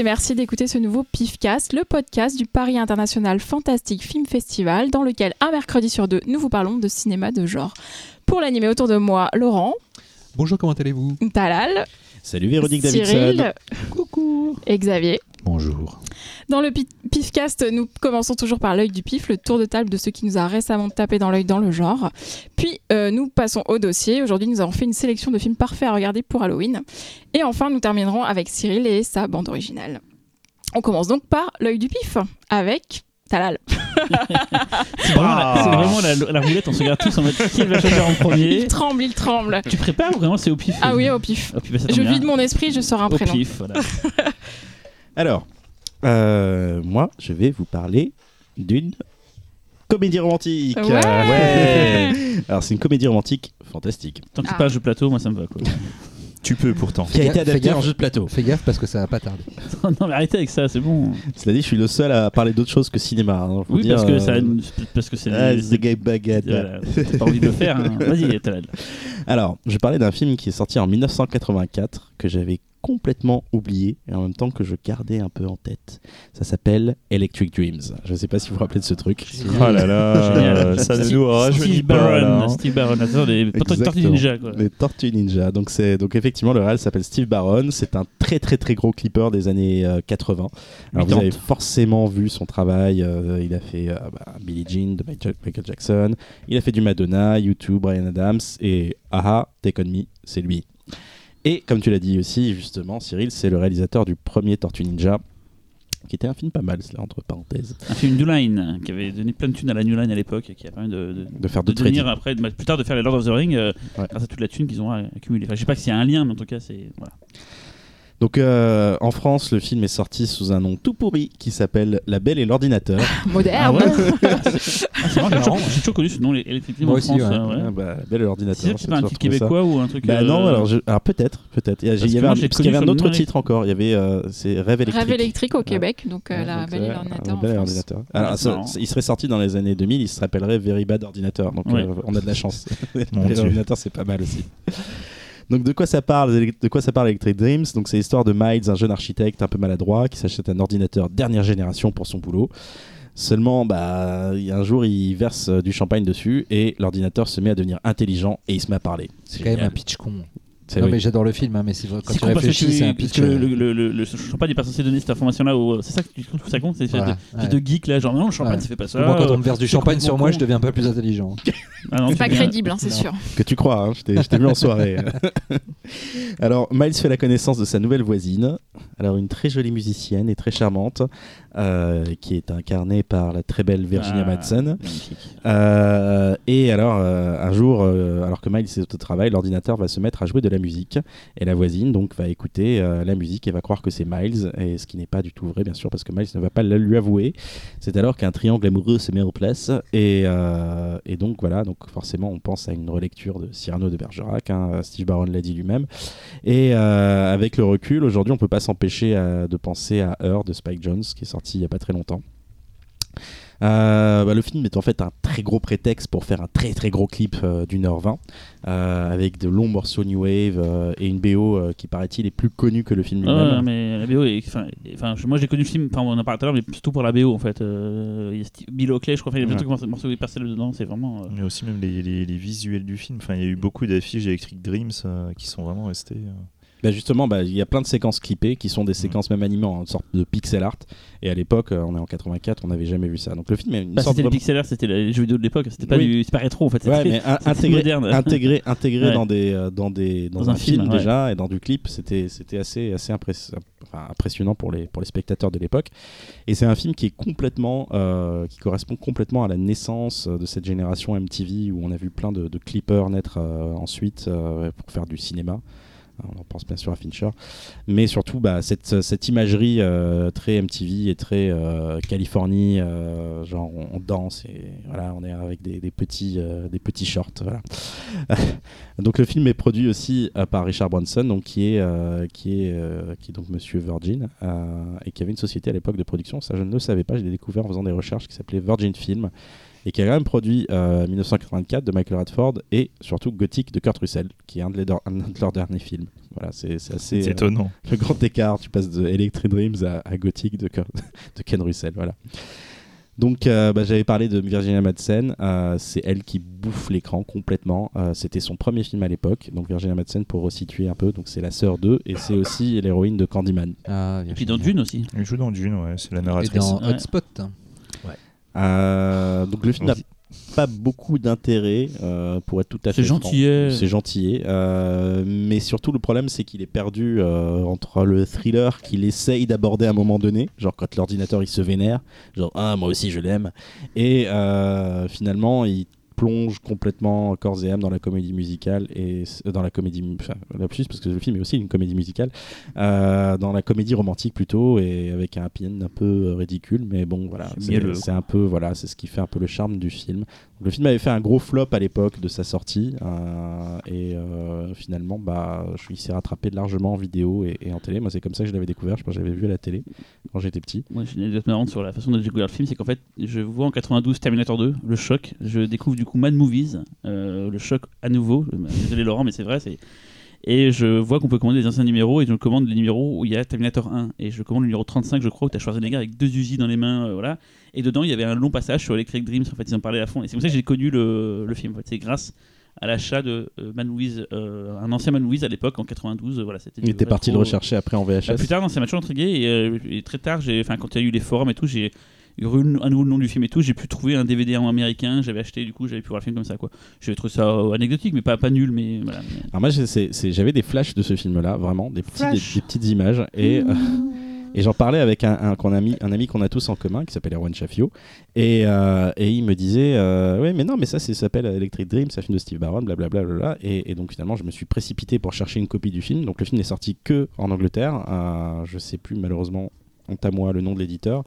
Et merci d'écouter ce nouveau PIFcast, le podcast du Paris International Fantastic Film Festival, dans lequel un mercredi sur deux, nous vous parlons de cinéma de genre. Pour l'animer autour de moi, Laurent, Bonjour, comment allez-vous? Talal, Salut Véronique Davidson. Cyril Coucou. et Xavier. Bonjour. Dans le pi- PIFcast, nous commençons toujours par l'œil du pif, le tour de table de ce qui nous a récemment tapé dans l'œil dans le genre. Puis euh, nous passons au dossier. Aujourd'hui, nous avons fait une sélection de films parfaits à regarder pour Halloween. Et enfin, nous terminerons avec Cyril et sa bande originale. On commence donc par l'œil du pif avec Talal. C'est vraiment, la, c'est vraiment la, la roulette, on se regarde tous en mode qui va choisir en premier. Il tremble, il tremble. Tu prépares ou vraiment c'est au pif Ah oui, au pif. Au pif, bah, Je vide mon esprit, je sors un Au prénom. pif, voilà. Alors, euh, moi, je vais vous parler d'une comédie romantique. Ouais. Ouais. Alors, c'est une comédie romantique fantastique Tant que c'est Ah. pas un jeu plateau, moi ça me va quoi. Tu peux pourtant. qui a Fais été gaffe, fais adaptée gaffe. en jeu de plateau. Fais gaffe parce que ça va pas tarder. non mais arrêtez avec ça, c'est bon. Cela dit, je suis le seul à parler d'autre chose que cinéma. hein, Oui, dire, parce que euh, ça, parce que c'est. ah, c'est gay baguette. Voilà, T'as pas envie de le faire. hein. Vas-y, Talal. Alors, je parlais d'un film qui est sorti en 1984 que j'avais complètement oublié et en même temps que je gardais un peu en tête. Ça s'appelle Electric Dreams. Je ne sais pas si vous vous rappelez de ce truc. Oh là là, Génial. euh, ça nous Steve Barron, hein. Steve Barron, attends, les Tortues. Ninja quoi. Les Tortues Ninja. Donc c'est donc effectivement le réal s'appelle Steve Barron. C'est un très très très gros clipper des années euh, 80. Alors vous 80. avez forcément vu son travail. euh, il a fait euh, bah, Billie Jean de Michael Michael Jackson. Il a fait du Madonna, YouTube, Brian Adams et Aha, Take On Me, c'est lui. Et comme tu l'as dit aussi justement, Cyril, c'est le réalisateur du premier Tortue Ninja. Qui était un film pas mal, cela entre parenthèses. Un film New Line qui avait donné plein de thunes à la New Line à l'époque et qui a permis de, de, De faire de devenir après, de- plus tard de faire les Lord of the Rings euh, Ouais. grâce à toute la thune qu'ils ont accumulée. Enfin, je sais pas s'il y a un lien, mais en tout cas, c'est. Voilà. Donc euh, en France, le film est sorti sous un nom tout pourri qui s'appelle La Belle et l'ordinateur. Moderne. Ah, c'est marrant, j'ai toujours- connu ce nom, Dream Moi en aussi, France. ouais. euh, ouais. Ah bah, La Belle et l'ordinateur. c'est pas un titre ça. québécois ou un truc. Bah euh, non, alors, je- alors peut-être, peut-être. Il y, a- Parce y avait, un, qu'il y avait un autre titre encore. Il y avait, euh, c'est Rêve électrique. Rêve électrique au Québec, donc euh, Ouais, la donc, belle et euh, l'ordinateur. La Belle et en l'ordinateur. Il serait sorti dans les années 2000. Il s'appellerait Very Bad Ordinateur. Donc on a de la chance. Mon Very Dieu. Ordinateur, c'est pas mal aussi. Donc de quoi ça parle De quoi ça parle Electric Dreams? Donc c'est l'histoire de Miles, un jeune architecte un peu maladroit qui s'achète un ordinateur dernière génération pour son boulot. Seulement, bah, un jour, il verse euh, du champagne dessus et l'ordinateur se met à devenir intelligent et il se met à parler. C'est quand même un pitch con. C'est Non oui. mais j'adore le film, hein, mais c'est vrai, quand C'est tu réfléchis, c'est un pitch. que euh, le, le, le, le champagne n'est pas censé donner cette information-là. C'est ça que tu trouves ça con C'est voilà, de, ouais. de geek là, genre non, le champagne Ouais. ça fait pas ça. Moi, quand on me verse du champagne sur moi, con. je deviens pas plus intelligent. Ah C'est pas crédible, hein, c'est sûr. Que tu crois, hein, je t'ai je t'ai vu en soirée. Alors, Miles fait la connaissance de sa nouvelle voisine, alors une très jolie musicienne et très charmante, euh, qui est incarnée par la très belle Virginia Ah, Madsen. Euh, et alors, euh, un jour, alors que Miles est au travail, l'ordinateur va se mettre à jouer de la musique. Et la voisine, donc, va écouter la musique et va croire que c'est Miles. Et ce qui n'est pas du tout vrai, bien sûr, parce que Miles ne va pas lui avouer. C'est alors qu'un triangle amoureux se met en place. Et, et donc, voilà, donc forcément, on pense à une relecture de Cyrano de Bergerac. hein, Steve Barron l'a dit lui-même. Et avec le recul, aujourd'hui, on peut pas s'empêcher de penser à Her de Spike Jones, qui est sorti il y a pas très longtemps. Euh, bah, le film est en fait un très gros prétexte pour faire un très très gros clip euh, d'une heure vingt euh, avec de longs morceaux new wave euh, et une BO euh, qui paraît-il est plus connue que le film Ah, lui-même. ouais, mais la BO, est- enfin, enfin, je- moi j'ai connu le film, enfin on en parle tout à l'heure, mais surtout pour la BO en fait. Euh, il y a Steve- Bill Oakley, je crois, il y a plein de Ouais. trucs, morceaux hyper célèbres dedans, c'est vraiment. euh, Mais aussi même les, les- les visuels du film. Enfin, il y a eu beaucoup d'affiches d'Electric Dreams euh, qui sont vraiment restées. Euh. Bah, justement, bah, il y a plein de séquences clippées qui sont des séquences même animées en sorte de pixel art. Et à l'époque, euh, on est en 84, on n'avait jamais vu ça. Donc le film est une bah, sorte c'était vraiment- pixel art, c'était les jeux vidéo de l'époque, c'était pas Oui. du, pas rétro en fait. Ouais, mais intégré, moderne. intégré, intégré Ouais. dans des euh, dans des dans, Dans un, un film, film, ouais. déjà et dans du clip, c'était assez assez impress- enfin, impressionnant pour les pour les spectateurs de l'époque. Et c'est un film qui est complètement euh, qui correspond complètement à la naissance euh, de cette génération MTV où on a vu plein de, de clippers naître euh, ensuite euh, pour faire du cinéma. On en pense bien sûr à Fincher, mais surtout bah, cette, cette imagerie euh, très MTV et très euh, Californie, euh, genre on, danse et voilà, on est avec des, petits, des petits shorts. Donc le film est produit aussi par Richard Branson, donc qui est, qui est, qui est donc Monsieur Virgin et qui avait une société à l'époque de production. Ça je ne le savais pas, je l'ai découvert en faisant des recherches qui s'appelait Virgin Film et qui a quand même produit euh, 1984 de Michael Radford et surtout Gothic de Kurt Russell, qui est un de, les- un de leurs derniers films. Voilà, c'est assez euh, étonnant. le grand écart. Tu passes de Electric Dreams à, à Gothic de, Kurt- de Ken Russell. Voilà. Donc, euh, bah, j'avais parlé de Virginia Madsen. euh, c'est elle qui bouffe l'écran complètement. Euh, C'était son premier film à l'époque. Donc, Virginia Madsen, pour resituer un peu, donc c'est la sœur d'eux et c'est aussi l'héroïne de Candyman. Ah, Et puis dans Dune aussi. Il joue dans Dune, ouais, c'est la Et narratrice. dans Ouais. Hotspot. hein. Euh, donc, le film n'a pas beaucoup d'intérêt, euh, pour être tout à fait C'est franc. gentillet. C'est gentillet. euh, mais surtout, le problème, c'est qu'il est perdu euh, entre le thriller qu'il essaye d'aborder à un moment donné, genre quand l'ordinateur il se vénère, genre ah, moi aussi je l'aime, et euh, finalement, il plonge complètement corps et âme dans la comédie musicale et euh, dans la comédie enfin lapsus parce que le film est aussi une comédie musicale euh, dans la comédie romantique plutôt et avec un happy end un peu euh, ridicule mais bon voilà c'est un peu voilà c'est ce qui fait un peu le charme du film le film avait fait un gros flop à l'époque de sa sortie euh, et euh, finalement bah il s'est rattrapé largement en vidéo et, en télé moi c'est comme ça que je l'avais découvert je pense que j'avais vu à la télé quand j'étais petit Moi, j'ai une anecdote marrante sur la façon dont j'ai découvert le film, c'est qu'en fait, je vois en 92 Terminator 2, le choc. Je découvre du coup Mad Movies, euh, le choc à nouveau. Désolé Laurent, mais c'est vrai. C'est et je vois qu'on peut commander des anciens numéros et je commande les numéros où il y a Terminator 1 et je commande le numéro 35 je crois où tu as Schwarzenegger avec deux usines dans les mains voilà et dedans il y avait un long passage sur Electric Dreams en fait ils en parlaient à fond et c'est comme ça que j'ai connu le, le film en fait. c'est grâce à l'achat de euh, Movies, euh, un ancien Movies à l'époque en 92 euh, voilà c'était il était parti le rechercher après en VHS bah, plus tard, non, ça m'a toujours intrigué. Et, euh, et très tard, j'ai, enfin, quand il y a eu les forums et tout, j'ai eu à nouveau le nom du film et tout. J'ai pu trouver un DVD en américain. J'avais acheté, du coup, j'avais pu voir le film comme ça, quoi. J'avais trouvé ça anecdotique, mais pas, pas nul. Mais voilà. Alors moi j'ai- c'est- c'est- j'avais des flashs de ce film-là, vraiment, des, petits, des, Flash. des petites images. Et, euh, et j'en parlais avec un, un, qu'on a mis, un ami qu'on a tous en commun, qui s'appelle Erwan Chaffio. Et, euh, et il me disait, euh, ouais mais non, mais ça, ça s'appelle Electric Dream, c'est un film de Steve Barron, blablabla. et donc finalement, je me suis précipité pour chercher une copie du film. Donc le film n'est sorti que en Angleterre. Euh, je sais plus malheureusement, honte à moi, le nom de l'éditeur.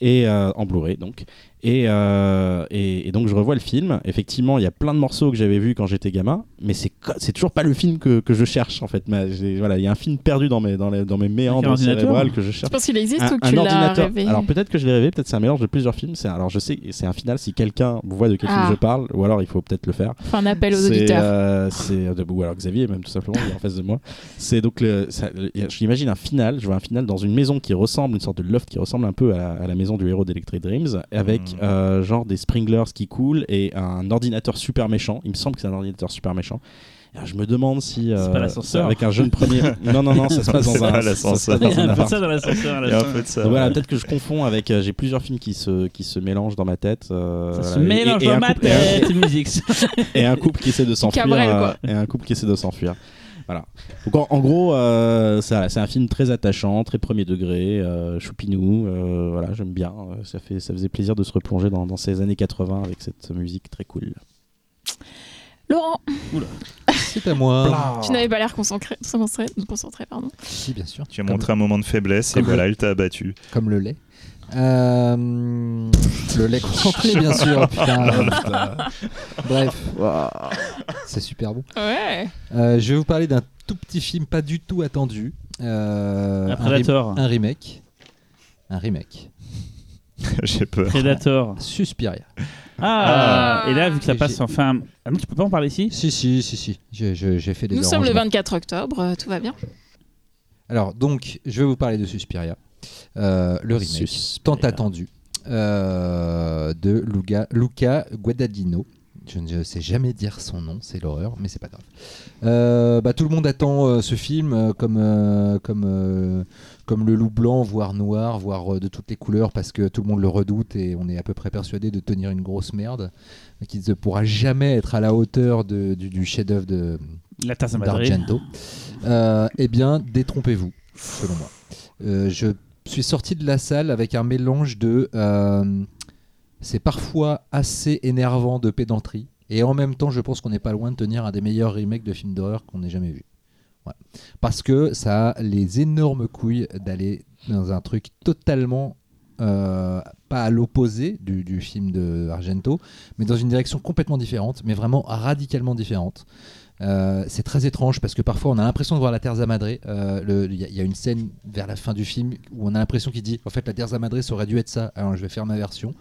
Et euh, en Blu-ray donc. Et, euh, et, et donc je revois le film. Effectivement, il y a plein de morceaux que j'avais vus quand j'étais gamin, mais c'est toujours pas le film que, que je cherche en fait. Mais voilà, il y a un film perdu dans mes dans les, dans mes méandres cérébrales que je Je cherche. pense qu'il existe Un, ou que un tu ordinateur. rêvé Alors peut-être que je l'ai rêvé, peut-être c'est un mélange de plusieurs films. C'est alors je sais, c'est un final. Si quelqu'un voit de quel Ah. film je parle, ou alors il faut peut-être le faire. Enfin, un appel aux auditeurs. euh, c'est euh, de- ou alors Xavier même tout simplement il est en face de moi. C'est donc le, ça- le- j'imagine un final. Je vois un final dans une maison qui ressemble, une sorte de loft qui ressemble un peu à la, à la maison du héros d'Electric Dreams, avec Euh, genre des sprinklers qui coulent et un ordinateur super méchant. Il me semble que c'est un ordinateur super méchant. Alors, je me demande si euh, pas l'ascenseur. avec un jeune premier. non non non, ça se passe dans C'est un pas ça se l'ascenseur. passe Il y dans a un peu appart. ça dans l'ascenseur la de. Donc voilà, ouais. peut-être que je confonds avec. euh, J'ai plusieurs films qui se, qui se mélangent dans ma tête. euh, Ça se. Et- mélange et dans un ma couple- tête, musique. et un couple qui essaie de s'enfuir euh, et un couple qui essaie de s'enfuir voilà donc en, en gros euh, c'est un film très attachant très premier degré euh, choupinou euh, voilà j'aime bien Euh, ça fait ça faisait plaisir de se replonger dans, dans ces années 80 avec cette musique très cool Laurent, C'est à moi. tu n'avais pas l'air concentré, concentré, concentré pardon. Si, bien sûr. Tu as Comme- montré un moment de faiblesse et voilà, elle t'a abattu. Comme le lait. Euh, le lait concentré, bien sûr. putain. Bref, c'est super bon. Ouais. Euh, je vais vous parler d'un tout petit film pas du tout attendu. Euh, Un un, Predator. rem- un remake. Un remake. J'ai peur. Predator. Suspiria. Ah, Et là, vu que ça passe enfin. Ah non, tu peux pas en parler ici? Si, si, si, si. J'ai- fait des Nous sommes le arrangements. 24 octobre, tout va bien. Alors, donc, je vais vous parler de Suspiria. Euh, le remake, tant attendu, euh, de Luca, Luca Guadagnino. Je ne sais jamais dire son nom, c'est l'horreur, mais c'est pas grave. Euh, bah, tout le monde attend euh, ce film euh, comme, comme, comme le loup blanc, voire noir, voire de toutes les couleurs, parce que tout le monde le redoute et on est à peu près persuadé de tenir une grosse merde, qui ne pourra jamais être à la hauteur de- du, du chef-d'œuvre de, d'Argento. Eh bien, détrompez-vous, selon moi. Je suis sorti de la salle avec un mélange de. euh, c'est parfois assez énervant de pédanterie, et en même temps, je pense qu'on n'est pas loin de tenir un des meilleurs remakes de films d'horreur qu'on ait jamais vu. Parce que ça a les énormes couilles d'aller dans un truc totalement. euh, pas à l'opposé du, du film de Argento, mais dans une direction complètement différente, mais vraiment radicalement différente. Euh, c'est très étrange parce que parfois on a l'impression de voir la Terza Madre. Euh, Il y, a- il y a une scène vers la fin du film où on a l'impression qu'il dit en fait la Terza Madre ça aurait dû être ça, alors je vais faire ma version.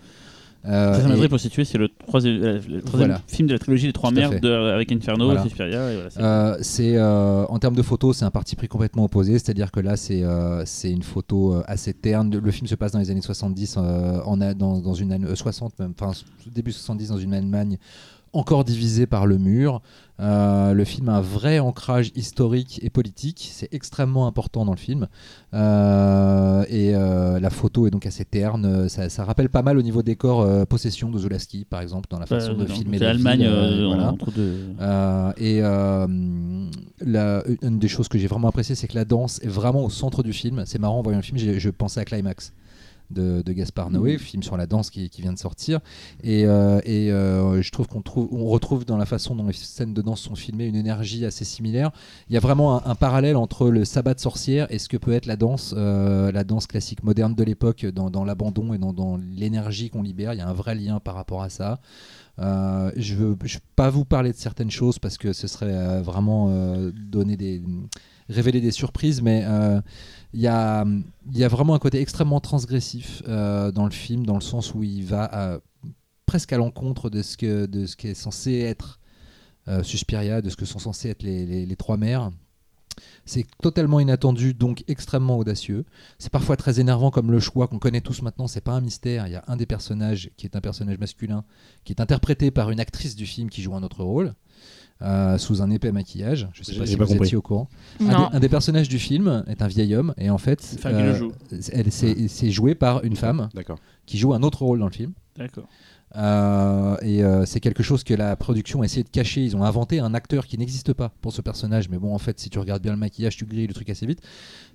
Euh, Ça et- m'aiderait pour situer, c'est le troisième, euh, le troisième Voilà. film de la trilogie des Trois Mers de- avec Inferno, Voilà. Suspiria. Et voilà, c'est- Euh, euh, en termes de photos, c'est un parti pris complètement opposé. C'est-à-dire que là, c'est euh, c'est une photo euh, assez terne. Le film se passe dans les années 70, euh, en dans, dans une Allem- euh, 60 même, enfin début 70 dans une Allemagne encore divisée par le mur. Euh, le film a un vrai ancrage historique et politique. C'est extrêmement important dans le film. Euh, et euh, la photo est donc assez terne. Ça, ça rappelle pas mal au niveau décor Possession de Zulawski, par exemple, dans la façon Euh, de filmer l'Allemagne ville, voilà. entre deux. Et la- une des choses que j'ai vraiment apprécié, c'est que la danse est vraiment au centre du film. C'est marrant en voyant le film, je pensais à Climax. De, de Gaspard Noé, film sur la danse qui, qui vient de sortir, et, euh, et, euh, je trouve qu'on trouve, on retrouve dans la façon dont les scènes de danse sont filmées une énergie assez similaire. Il y a vraiment un, un parallèle entre le sabbat de sorcière et ce que peut être la danse, euh, la danse classique moderne de l'époque, dans, dans l'abandon et dans, dans l'énergie qu'on libère. Il y a un vrai lien par rapport à ça. Euh, je veux, je veux pas vous parler de certaines choses parce que ce serait euh, vraiment euh, donner des, révéler des surprises, mais il y, a, vraiment un côté extrêmement transgressif euh, dans le film, dans le sens où il va à- presque à l'encontre de ce que qui est censé être euh, Suspiria, de ce que sont censés être les, les- les trois mères. C'est totalement inattendu, donc extrêmement audacieux. C'est parfois très énervant comme le choix qu'on connaît tous maintenant. C'est pas un mystère. Il y a un des personnages qui est un personnage masculin, qui est interprété par une actrice du film qui joue un autre rôle, euh, sous un épais maquillage. Je sais pas si pas vous compris. étiez au courant. Un des, un des personnages du film est un vieil homme et en fait, euh, joue. elle c'est c'est joué par une femme qui joue un autre rôle dans le film. D'accord. Euh, et euh, c'est quelque chose que la production a essayé de cacher. Ils ont inventé un acteur qui n'existe pas pour ce personnage. Mais bon, en fait, si tu regardes bien le maquillage, tu grilles le truc assez vite.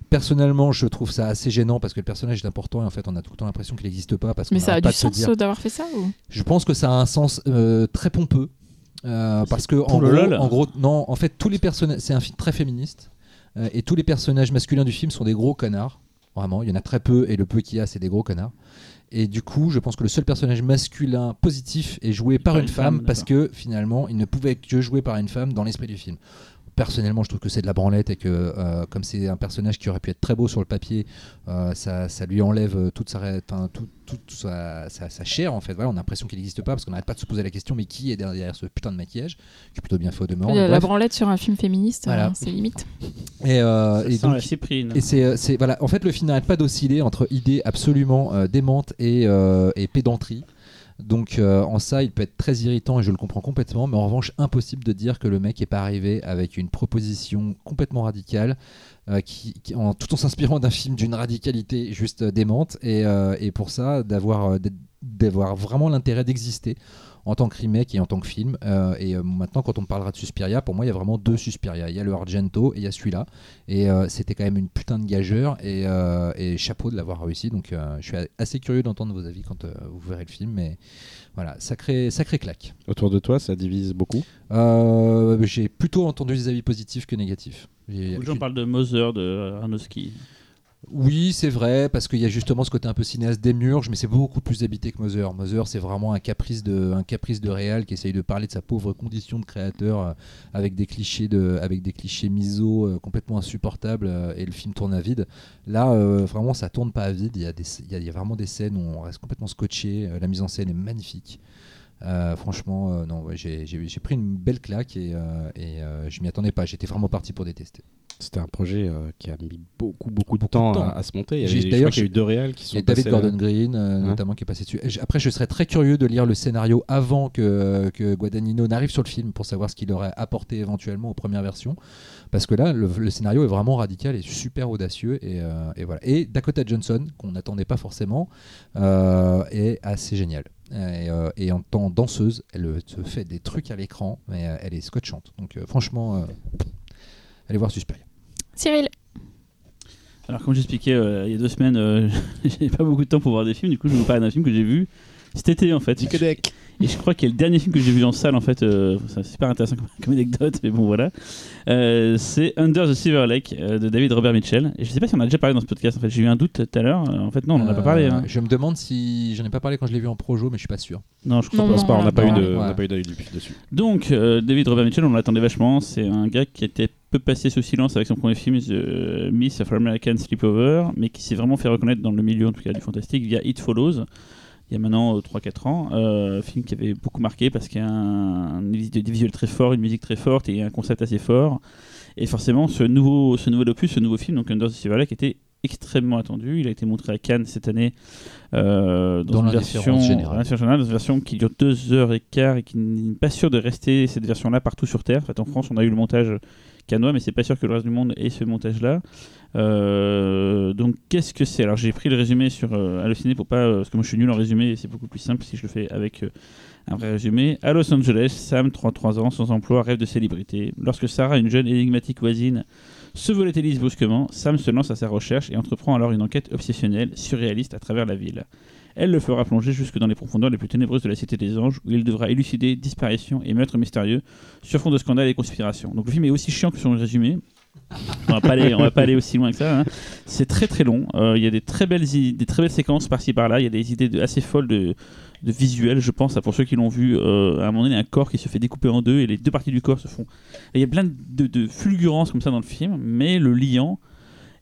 Personnellement, je trouve ça assez gênant parce que le personnage est important et en fait, on a tout le temps l'impression qu'il n'existe pas. Parce Mais ça a du sens euh, d'avoir fait ça ou? Je pense que ça a un sens euh, très pompeux. Euh, parce que en gros, lol. en gros, non, en fait, tous les personnages, c'est un film très féministe euh, et tous les personnages masculins du film sont des gros connards. Vraiment, il y en a très peu et le peu qu'il y a, c'est des gros connards. Et du coup, je pense que le seul personnage masculin positif est joué par Par une femme, parce que finalement, il ne pouvait être que joué par une femme dans l'esprit du film. Personnellement, je trouve que c'est de la branlette et que euh, comme c'est un personnage qui aurait pu être très beau sur le papier, euh, ça, ça lui enlève euh, toute sa, ré- enfin, tout- toute sa, sa- sa chair en fait. Voilà, on a l'impression qu'il n'existe pas parce qu'on n'arrête pas de se poser la question mais qui est derrière ce putain de maquillage qui est plutôt bien fait au demeurant. Il y a mais La branlette sur un film féministe, Voilà. c'est limite. Et, euh, Ça et sent donc, la cyprine. et c'est, c'est- voilà, en fait, le film n'arrête pas d'osciller entre idées absolument euh, démentes et, euh, et pédanterie. Donc, euh, en ça, il peut être très irritant et je le comprends complètement, mais en revanche, impossible de dire que le mec n'est pas arrivé avec une proposition complètement radicale, euh, qui, en, tout en s'inspirant d'un film d'une radicalité juste euh, démente, et, et pour ça, d'avoir, d'avoir vraiment l'intérêt d'exister en tant que remake et en tant que film. Euh, et euh, maintenant, quand on parlera de Suspiria, pour moi, il y a vraiment deux Suspiria. Il y a le Argento et il y a celui-là. Et euh, c'était quand même une putain de gageur et, euh, et chapeau de l'avoir réussi. Donc euh, je suis assez curieux d'entendre vos avis quand euh, vous verrez le film. Mais voilà, sacré, sacré claque. Autour de toi, ça divise beaucoup. Euh, J'ai plutôt entendu des avis positifs que négatifs. Beaucoup de gens parlent de Moser, de Aronofsky. Oui, c'est vrai, parce qu'il y a justement ce côté un peu cinéaste des mais c'est beaucoup plus habité que Moser. Moser, c'est vraiment un caprice de, un réal qui essaye de parler de sa pauvre condition de créateur euh, avec des clichés de, avec clichés miso euh, complètement insupportables euh, et le film tourne à vide. Là, vraiment, ça tourne pas à vide. Il y a il y a, vraiment des scènes où on reste complètement scotché. la mise en scène est magnifique. Franchement, non, j'ai pris une belle claque et, et je m'y attendais pas. J'étais vraiment parti pour détester. C'était un projet euh, qui a mis beaucoup, beaucoup de Beaucoup de temps. À, à se monter. Il y d'ailleurs, qu'il y a eu deux réals qui Il sont y a David passés là. Gordon Green, euh, Ouais. notamment, qui est passé dessus. Après, je serais très curieux de lire le scénario avant que, que Guadagnino n'arrive sur le film pour savoir ce qu'il aurait apporté éventuellement aux premières versions. Parce que là, le, le scénario est vraiment radical et super audacieux. Et, euh, et voilà. Et Dakota Johnson, qu'on n'attendait pas forcément, euh, est assez géniale. Et, euh, et en tant danseuse, elle euh, se fait des trucs à l'écran, mais euh, elle est scotchante. Donc, euh, franchement, euh, allez voir Suspiria. Cyril, Alors, comme j'expliquais euh, il y a deux semaines, euh, j'ai pas beaucoup de temps pour voir des films. Du coup, je vais vous parler d'un film que j'ai vu cet été en fait. Et je crois qu'il y a le dernier film que j'ai vu en salle en fait. euh, c'est super intéressant comme, comme anecdote, mais bon voilà. Euh, c'est Under the Silver Lake euh, de David Robert Mitchell. Et je sais pas si on a déjà parlé dans ce podcast. En fait, j'ai eu un doute tout à l'heure. En fait, non, on en a pas parlé. Hein. Je me demande si j'en ai pas parlé quand je l'ai vu en projo, mais je suis pas sûr. Non, je crois Non, pas. Je pense pas, on n'a pas, eu de- on ouais. n'a pas eu d'avis dessus. Donc, euh, David Robert Mitchell, on l'attendait vachement. C'est un gars qui était peu passé sous silence avec son premier film, The Myth of American Sleepover, mais qui s'est vraiment fait reconnaître dans le milieu, en tout cas, du fantastique via It Follows. il y a maintenant 3-4 ans. Euh, film qui avait beaucoup marqué parce qu'il y a un, visuels très forts, une musique très forte et un concept assez fort. Et forcément, ce nouveau, ce nouvel opus, ce nouveau film, donc Under the Silver Lake, était extrêmement attendu. Il a été montré à Cannes cette année euh, dans, Dans une version, générale. dans une version qui dure deux heures et quart et qui n'est pas sûr de rester cette version-là partout sur Terre. En fait, en France, on a eu le montage canois, mais c'est pas sûr que le reste du monde ait ce montage-là. Euh, donc, qu'est-ce que c'est? Alors, j'ai pris le résumé sur euh, Allociné pour pas, euh, parce que moi je suis nul en résumé et c'est beaucoup plus simple si je le fais avec un vrai résumé. À Los Angeles, Sam, 33 ans, sans emploi, rêve de célébrité. Lorsque Sarah, une jeune énigmatique voisine, se volatilise brusquement, Sam se lance à sa recherche et entreprend alors une enquête obsessionnelle, surréaliste à travers la ville. Elle le fera plonger jusque dans les profondeurs les plus ténébreuses de la Cité des Anges, où il devra élucider disparitions et meurtres mystérieux sur fond de scandales et conspirations. Donc le film est aussi chiant que son résumé. On va pas aller, on va pas aller aussi loin que ça. hein. C'est très très long. Euh, Il y a des très belles, des très belles séquences par-ci par-là. Il y a des idées assez folles de, de visuels, je pense. Pour ceux qui l'ont vu, euh, à un moment donné, il y a un corps qui se fait découper en deux et les deux parties du corps se font. Il y a plein de, de fulgurances comme ça dans le film, mais le liant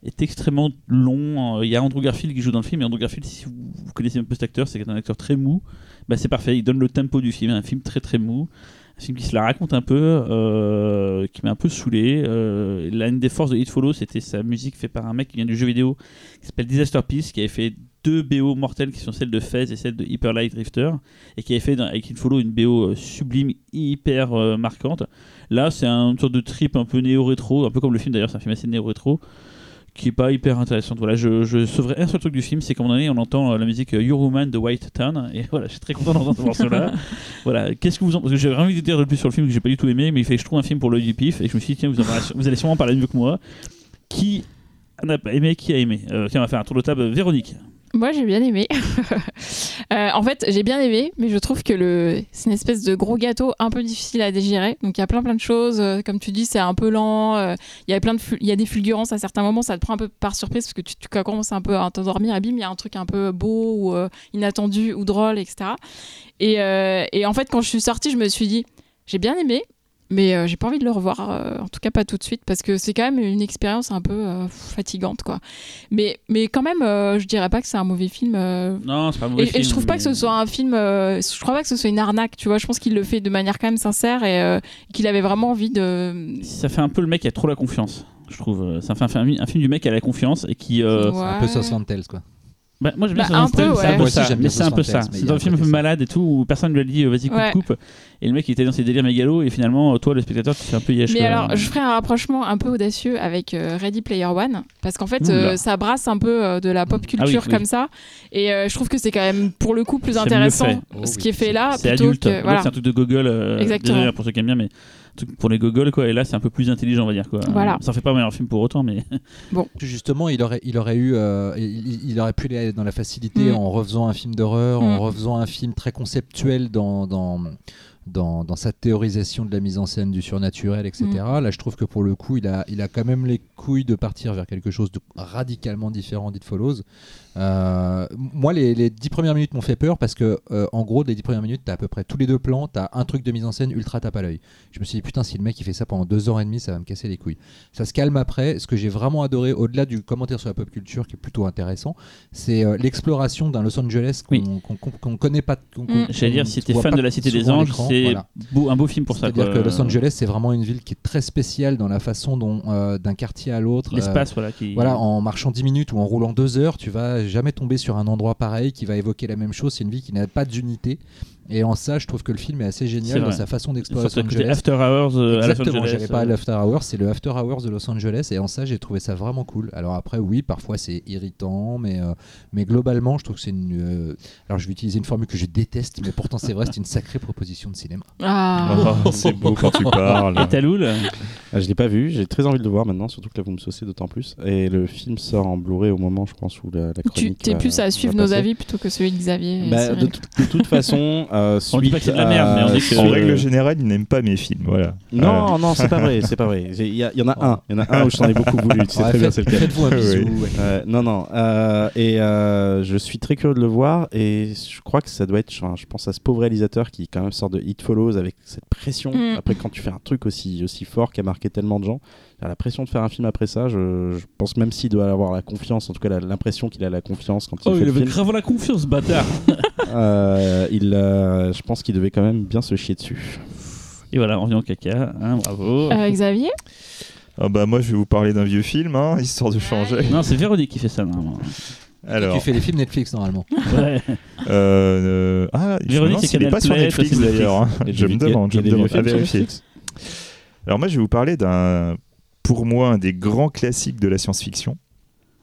est extrêmement long. Il y a Andrew Garfield qui joue dans le film, et Andrew Garfield, si vous, connaissez un peu cet acteur, c'est un acteur très mou. Bah, c'est parfait, il donne le tempo du film, un film très très mou. Un film qui se la raconte un peu, euh, qui m'a un peu saoulé. Euh, là, une des forces de Hit Follow, c'était sa musique faite par un mec qui vient du jeu vidéo, qui s'appelle Disaster Peace, qui avait fait deux BO mortelles qui sont celles de Fez et celle de Hyper Light Drifter, et qui avait fait avec Hit Follow une BO euh, sublime, hyper euh, marquante. Là, c'est un- une sorte de trip un peu néo-rétro, un peu comme le film d'ailleurs, c'est un film assez néo-rétro qui est pas hyper intéressante. Voilà, je, je sauverai un seul truc du film, c'est qu'à un moment donné, on entend euh, la musique Your Woman de White Town, et voilà, je suis très content d'entendre ce morceau-là. voilà, qu'est-ce que vous en Parce que j'ai envie de dire de plus sur le film que j'ai pas du tout aimé, mais il fait que je trouve un film pour l'œil du pif, et je me suis dit, tiens, vous, en parlez- vous allez sûrement parler mieux que moi. Qui n'a pas aimé, qui a aimé? Euh, Tiens, on va faire un tour de table. Véronique. Moi, j'ai bien aimé. Euh, en fait, j'ai bien aimé, mais je trouve que c'est une espèce de gros gâteau un peu difficile à digérer. Donc, il y a plein plein de choses. Euh, Comme tu dis, c'est un peu lent. Euh, Il y a plein de il y a des fulgurances à certains moments. Ça te prend un peu par surprise parce que tu, commences un peu à t'endormir. Bim, il y a un truc un peu beau ou inattendu ou drôle, etc. Et, et en fait, quand je suis sortie, je me suis dit, j'ai bien aimé. Mais euh, j'ai pas envie de le revoir, euh, en tout cas pas tout de suite, parce que c'est quand même une expérience un peu euh, fatigante, quoi. Mais, mais quand même, euh, je dirais pas que c'est un mauvais film. euh, Non, c'est pas un mauvais et, film. et je trouve pas mais- que ce soit un film. euh, je crois pas que ce soit une arnaque, tu vois. Je pense qu'il le fait de manière quand même sincère et euh, qu'il avait vraiment envie de. Ça fait un peu le mec qui a trop la confiance, je trouve. Ça fait un film, un film du mec qui a la confiance et qui. euh, Ouais. Un peu Southland Tales, quoi. Bah, moi j'aime bien Bah, un peu, c'est un peu aussi, ça, mais c'est un peu ça. C'est un film un peu malade et tout, où personne ne lui a dit vas-y coupe Ouais. coupe, et le mec il était dans ses délires mégalos, et finalement toi le spectateur tu fais un peu yesh. Mais quoi. alors, je ferai un rapprochement un peu audacieux avec euh, Ready Player One, parce qu'en fait, euh, ça brasse un peu euh, de la pop culture Ah oui, oui. comme ça, et euh, je trouve que c'est quand même pour le coup plus intéressant. Oh ce qui est fait là c'est plutôt adulte, que voilà. c'est un truc de gogol, euh, Exactement. désolé pour ceux qui aiment bien, mais pour les gogoles quoi, et là c'est un peu plus intelligent on va dire quoi. Voilà. Ça fait pas un meilleur film pour autant, mais Justement, il aurait, il aurait eu, euh, il, il aurait pu aller dans la facilité Mm. en refaisant un film d'horreur, Mm. en refaisant un film très conceptuel dans, dans, dans, dans sa théorisation de la mise en scène du surnaturel, etc. Mm. Là, je trouve que pour le coup, il a, il a quand même les couilles de partir vers quelque chose de radicalement différent d'It Follows. Euh, moi, les, les dix premières minutes m'ont fait peur parce que, euh, en gros, les dix premières minutes, t'as à peu près tous les deux plans, t'as un truc de mise en scène ultra tape à l'œil. Je me suis dit, putain, si le mec il fait ça pendant deux heures et demie, ça va me casser les couilles. Ça se calme après. Ce que j'ai vraiment adoré, au-delà du commentaire sur la pop culture qui est plutôt intéressant, c'est euh, l'exploration d'un Los Angeles qu'on Oui. connaît pas. Mm. qu'on- j'allais dire si t'es fan de la Cité des Anges, c'est voilà. un beau film pour ça. C'est-à-dire que Los Angeles, c'est vraiment une ville qui est très spéciale dans la façon dont, d'un quartier à l'autre. l'espace voilà qui. voilà, en marchant 10 minutes ou en roulant 2 heures, tu vas jamais tomber sur un endroit pareil qui va évoquer la même chose. C'est une vie qui n'a pas d'unité. Et en ça, je trouve que le film est assez génial dans sa façon d'explorer Los Angeles. After Hours euh, Exactement, j'avais euh, de l'After Hours, c'est le After Hours de Los Angeles et en ça j'ai trouvé ça vraiment cool. Alors après oui, parfois c'est irritant, mais, euh, mais globalement je trouve que c'est une... euh, alors je vais utiliser une formule que je déteste, mais pourtant c'est vrai, c'est une sacrée proposition de cinéma. Ah. Oh, c'est beau quand tu parles. Et Taloul Ah, je l'ai pas vu, j'ai très envie de le voir maintenant, surtout que là vous me saucez d'autant plus. Et le film sort en Blu-ray au moment, je pense, où la, la Tu t'es va- plus à suivre nos passer. avis plutôt que celui de Xavier. Bah, de toute façon, euh, On dit pas que c'est de la merde, mais on dit que- En règle générale, il n'aime pas mes films. Voilà. Non, non, c'est pas vrai, c'est pas vrai. Il y, en a un, il y en a un où je t'en ai beaucoup voulu, tu sais Ouais, très bien, c'est lequel. Faites-vous un bisou. Euh, non, non. euh, et euh, je suis très curieux de le voir. Et je crois que ça doit être. enfin, je pense à ce pauvre réalisateur qui, quand même, sort de Hit Follows avec cette pression. Mm. Après, quand tu fais un truc aussi, aussi fort qui a marqué tellement de gens, Enfin, la pression de faire un film après ça, je, je pense même s'il doit avoir la confiance, en tout cas l'impression qu'il a la confiance quand il Oh, fait il le avait grave la confiance, bâtard. euh, il, euh, je pense qu'il devait quand même bien se chier dessus. Et voilà, on revient au caca. hein, bravo. Euh, Xavier? Ah bah moi je vais vous parler d'un vieux film, hein, histoire de changer. Non, c'est Véronique qui fait ça normalement. Alors, Tu fais les films Netflix normalement. Ouais. euh, euh, ah, Véronique, c'est s'il est Canal pas sur Netflix d'ailleurs. hein. A Je me a- demande, je a me demande. Netflix? Alors moi je vais vous parler d'un, pour moi, un des grands classiques de la science-fiction,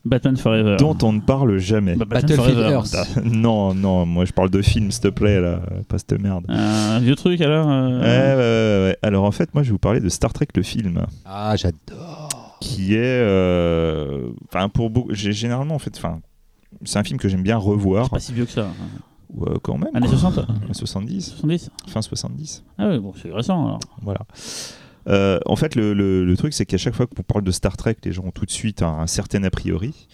Batman Forever. dont on ne parle jamais. Bah, Battlefield Forever. Earth. Ah, non, non, moi je parle de film, s'il te plaît, là, pas cette merde. Un vieux truc alors euh, Ouais, ouais, ouais, ouais. Alors en fait, moi je vais vous parler de Star Trek le film, Ah, j'adore. qui est, euh, enfin pour beaucoup, j'ai généralement en fait, enfin, c'est un film que j'aime bien revoir, C'est pas si vieux que ça. ou, euh, quand même, Années quoi. 60 Années 70, 70 fin 70. Ah ouais, bon, c'est récent alors. Voilà. Euh, en fait, le, le- le truc, c'est qu'à chaque fois qu'on parle de Star Trek, les gens ont tout de suite un, un certain a priori.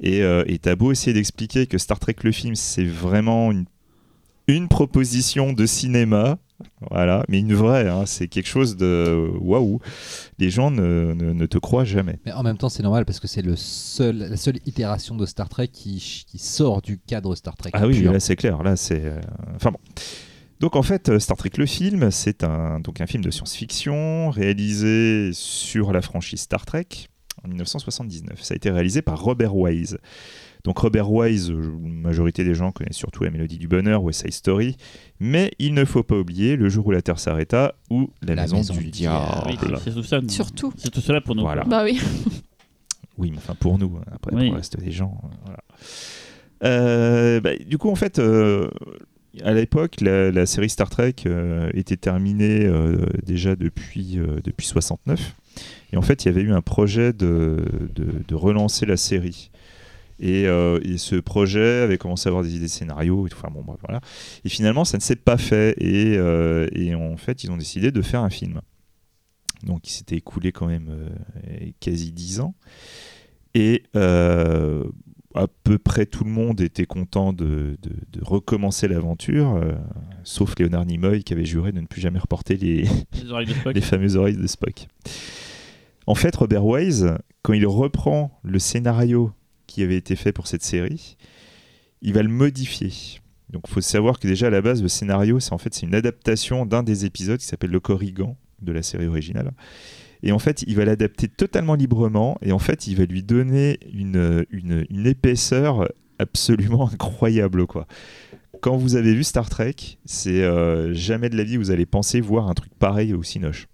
Et euh, t'as beau essayer d'expliquer que Star Trek le film, c'est vraiment une, une proposition de cinéma, voilà, mais une vraie, hein, c'est quelque chose de waouh. Les gens ne, ne- ne te croient jamais. Mais en même temps, c'est normal parce que c'est le seul, la seule itération de Star Trek qui, qui sort du cadre Star Trek. Ah oui, pur. là c'est clair, là c'est. euh, Enfin bon. Donc en fait, euh, Star Trek le film, c'est un, donc un film de science-fiction réalisé sur la franchise Star Trek en 1979. Ça a été réalisé par Robert Wise. Donc Robert Wise, euh, la majorité des gens connaissent surtout La Mélodie du Bonheur, West Side Story, mais il ne faut pas oublier Le jour où la Terre s'arrêta ou La, La maison, Maison du, diable. Oui, c'est tout ça. Surtout. C'est tout cela pour nous. Voilà. Bah oui. Oui, mais enfin pour nous, hein. après Oui. pour le reste des gens. euh, voilà. Euh, bah, du coup, en fait, euh, à l'époque, la, série Star Trek euh, était terminée euh, déjà depuis, euh, depuis 69. Et en fait, il y avait eu un projet de, de, relancer la série. Et, euh, et ce projet avait commencé à avoir des idées de scénario. Et tout. Bref, voilà. Et finalement, ça ne s'est pas fait. Et, et en fait, ils ont décidé de faire un film. Donc, il s'était écoulé quand même quasi 10 ans. Et à peu près tout le monde était content de, de- de recommencer l'aventure, euh, sauf Léonard Nimoy qui avait juré de ne plus jamais reporter les fameuses oreilles de Spock. En fait, Robert Wise, quand il reprend le scénario qui avait été fait pour cette série, il va le modifier. Donc, il faut savoir que déjà à la base, le scénario, c'est en fait c'est une adaptation d'un des épisodes qui s'appelle Le Corrigan de la série originale. Et en fait, il va l'adapter totalement librement et en fait, il va lui donner une, une, une épaisseur absolument incroyable, quoi. Quand vous avez vu Star Trek, c'est euh, jamais de la vie vous allez penser voir un truc pareil au Cinoche.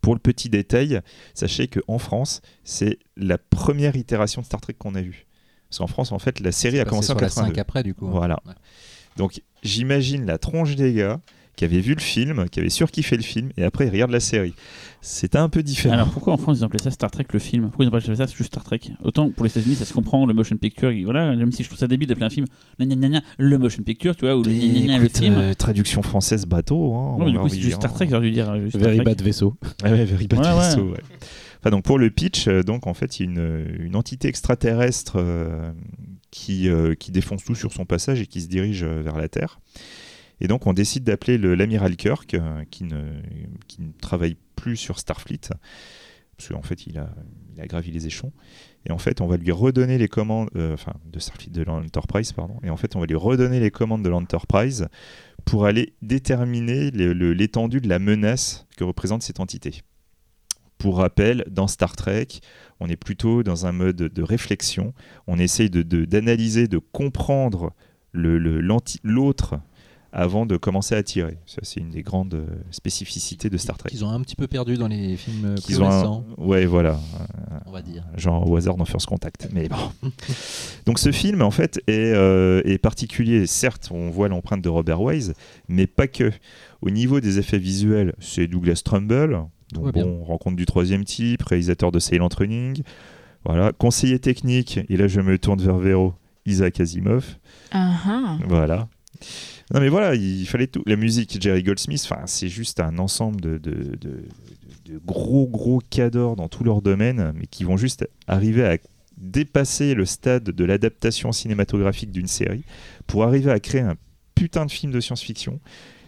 Pour le petit détail, sachez qu'en France, c'est la première itération de Star Trek qu'on a vue. Parce qu'en France, en fait, la série a commencé en sur la 82. 5 après, du coup. Voilà. Ouais. Donc j'imagine la tronche des gars qui avaient vu le film, qui avaient surkiffé le film, et après ils regardent la série. C'était un peu différent. Alors pourquoi en France ils ont appelé ça Star Trek le film? Pourquoi ils ont pas appelé ça juste Star Trek? Autant pour les États-Unis ça se comprend le motion picture, voilà, même si je trouve ça débile d'appeler un film gna gna gna gna, le motion picture, tu vois, ou le gna gna gna, le film. euh, traduction française bateau. Hein, non, mais du coup c'est juste Star hein. Trek, j'aurais dû dire euh, Star Very Trek. bad vaisseau. Ah ouais, Very Bad Ouais. Vaisseau, ouais. Enfin, donc pour le pitch, euh, donc en fait, il y a une, une entité extraterrestre euh, qui, euh, qui défonce tout sur son passage et qui se dirige euh, vers la Terre. Et donc on décide d'appeler le- l'amiral Kirk, euh, qui, ne, travaille plus sur Starfleet, parce qu'en fait il a, gravi les échelons. Et en fait, on va lui redonner les commandes, euh, enfin de Starfleet, de l'Enterprise, pardon. Et en fait, on va lui redonner les commandes de l'Enterprise pour aller déterminer l'étendue de la menace que représente cette entité. Pour rappel, dans Star Trek, on est plutôt dans un mode de réflexion. On essaye de- de- d'analyser, de, comprendre l'autre avant de commencer à tirer. Ça, c'est une des grandes euh, spécificités de Star Trek. Qu'ils ont un petit peu perdu dans les films euh, plus ont un- récents, Ouais, voilà. on va dire. genre au hasard dans First Contact. Mais bon. Donc ce film, en fait, est, euh, est particulier. Certes, on voit l'empreinte de Robert Wise, mais pas que. Au niveau des effets visuels, c'est Douglas Trumbull, donc Ouais, bon, rencontre du troisième type, réalisateur de Silent Running. Voilà, conseiller technique, et là je me tourne vers Véro, Isaac Asimov. Ah, ah. Voilà. Non mais voilà, il fallait tout. La musique, Jerry Goldsmith, c'est juste un ensemble de, de, de- de- de gros gros cadors dans tous leurs domaines, mais qui vont juste arriver à dépasser le stade de l'adaptation cinématographique d'une série pour arriver à créer un putain de film de science-fiction.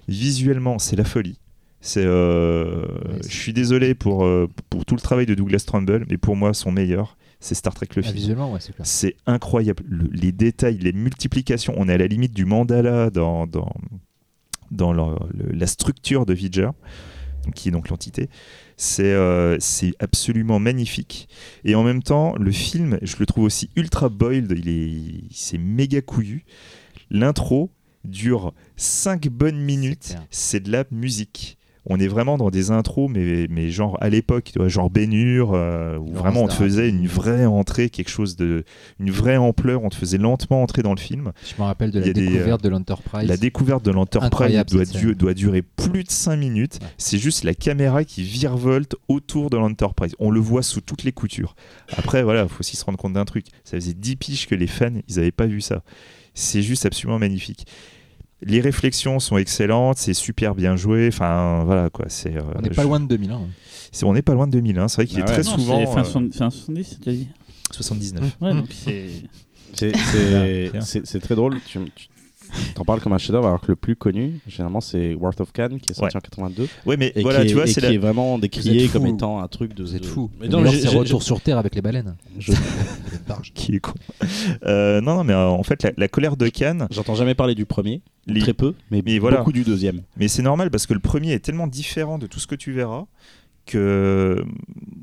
Visuellement, c'est la folie. C'est, euh, je suis désolé pour, euh, pour tout le travail de Douglas Trumbull, mais pour moi, son meilleur, c'est Star Trek le Ah, film. visuellement, ouais, c'est clair. C'est incroyable. Le- les détails, les multiplications. On est à la limite du mandala dans, dans, dans le- le- la structure de Vidger, donc, qui est donc l'entité. C'est euh, c'est absolument magnifique. Et en même temps, le film, je le trouve aussi ultra boiled. Il est, c'est méga couillu. L'intro dure 5 bonnes minutes. C'est de la musique. On est vraiment dans des intros, mais, mais genre à l'époque, genre Bénure, euh, où Laurence vraiment on te faisait une vraie entrée, quelque chose de, une vraie ampleur, on te faisait lentement entrer dans le film. Je me rappelle de la des, découverte de l'Enterprise. La découverte de l'Enterprise doit, du- durer plus de 5 minutes. Ouais. C'est juste la caméra qui virevolte autour de l'Enterprise. On le voit sous toutes les coutures. Après, voilà, il faut aussi se rendre compte d'un truc. Ça faisait 10 piges que les fans, ils n'avaient pas vu ça. C'est juste absolument magnifique. Les réflexions sont excellentes, c'est super bien joué. Enfin, voilà quoi. C'est. euh, On n'est pas je- loin de 2001. hein. c'est- on n'est pas loin de 2001. C'est vrai qu'il Ah est ouais. très Non, souvent c'est fin, euh, fin 70, tu as dit 79. Ouais, donc c'est. C'est- C'est Bien. c'est- c'est très drôle. Tu, tu t'en parles comme un chef-d'œuvre, alors que le plus connu, généralement, c'est Worth of Cannes, qui est sorti Ouais. en 82. Ouais, mais Et voilà, qui, est, tu vois, c'est qui la- est vraiment décrié comme étant un truc de. Vous êtes. Mais non, c'est Retour sur Terre avec les baleines. je- qui est con. Euh, non, non, mais euh, en fait, la, la colère de Cannes, J'entends jamais parler du premier, les- très peu, mais, Mais voilà. beaucoup du deuxième. Mais c'est normal parce que le premier est tellement différent de tout ce que tu verras que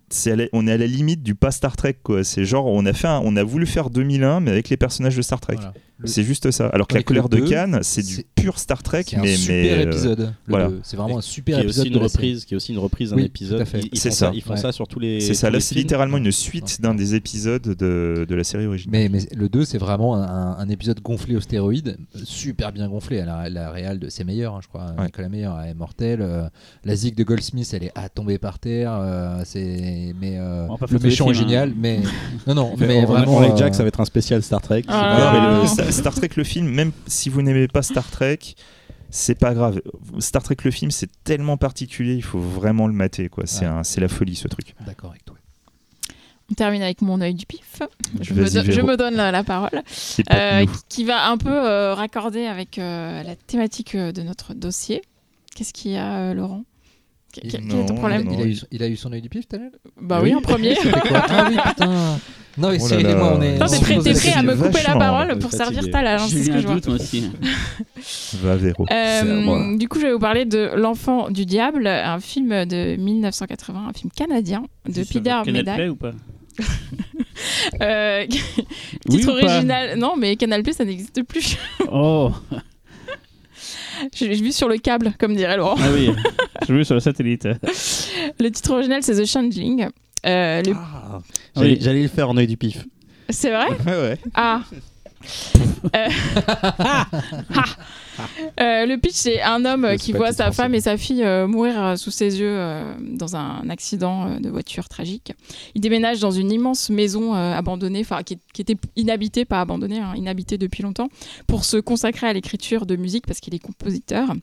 c'est à la- on est à la limite du pas Star Trek quoi. C'est genre on a fait un- on a voulu faire 2001 mais avec les personnages de Star Trek. Voilà. C'est juste ça. Alors que la le de Cannes, c'est du pur Star Trek C'est un mais super mais, euh, épisode. voilà. C'est vraiment un super épisode aussi une reprise, qui est aussi une reprise d'un épisode. C'est ça. Ils font ça sur tous les. c'est ça. Là, c'est littéralement une suite d'un des épisodes de, de la série originale. Mais, mais le 2, c'est vraiment un, épisode gonflé aux stéroïdes, super bien gonflé. La, réal de c'est meilleur, hein, je crois. Nicolas Meyer elle est mortelle. euh, la zig de Goldsmith, elle est à tomber par terre. euh, c'est mais le méchant est hein. génial. Mais non, non, Mais mais vraiment. euh, Jack, ça va être un spécial Star Trek. Star, Trek le film, même si vous n'aimez pas Star Trek, c'est pas grave. Star Trek le film, c'est tellement particulier, il faut vraiment le mater quoi. C'est Ouais. un- c'est la folie ce truc. D'accord avec toi. On termine avec mon œil du pif. Je, me, Vas-y, do- je Véro. me donne la, la parole. Euh, qui va un peu euh, raccorder avec euh, la thématique de notre dossier. Qu'est-ce qu'il y a, euh, Laurent? Quel est ton problème il, a eu, il a eu son œil du pif, tout à l'heure Bah oui, en premier. Ah oui, putain. Non, mais Oh là excusez-moi, on est. T'es prêt, à me couper la parole pour fatigué. servir ta J'ai c'est ce que je vois. doute moi aussi. Va Véro. Euh, du coup, je vais vous parler de L'Enfant du Diable, un film de 1980, un film canadien de Peter Canal Medak. Play ou pas? Euh, Oui titre ou pas? original. Non, mais Canal Plus, ça n'existe plus. Oh J'ai j'ai vu sur le câble, comme dirait Laurent. Ah oui, je vu sur le satellite. Le titre original, c'est The Changeling. Euh, le- Ah, J'allais Oui. j'allais le faire en œil du pif. C'est vrai? Ouais, ouais. Ah. Euh, ah. Euh, le pitch, c'est un homme qui voit sa français. femme et sa fille euh, mourir sous ses yeux dans un accident de voiture tragique. Il déménage dans une immense maison abandonnée, enfin qui, qui était inhabitée, pas abandonnée, hein, inhabitée depuis longtemps, pour se consacrer à l'écriture de musique parce qu'il est compositeur.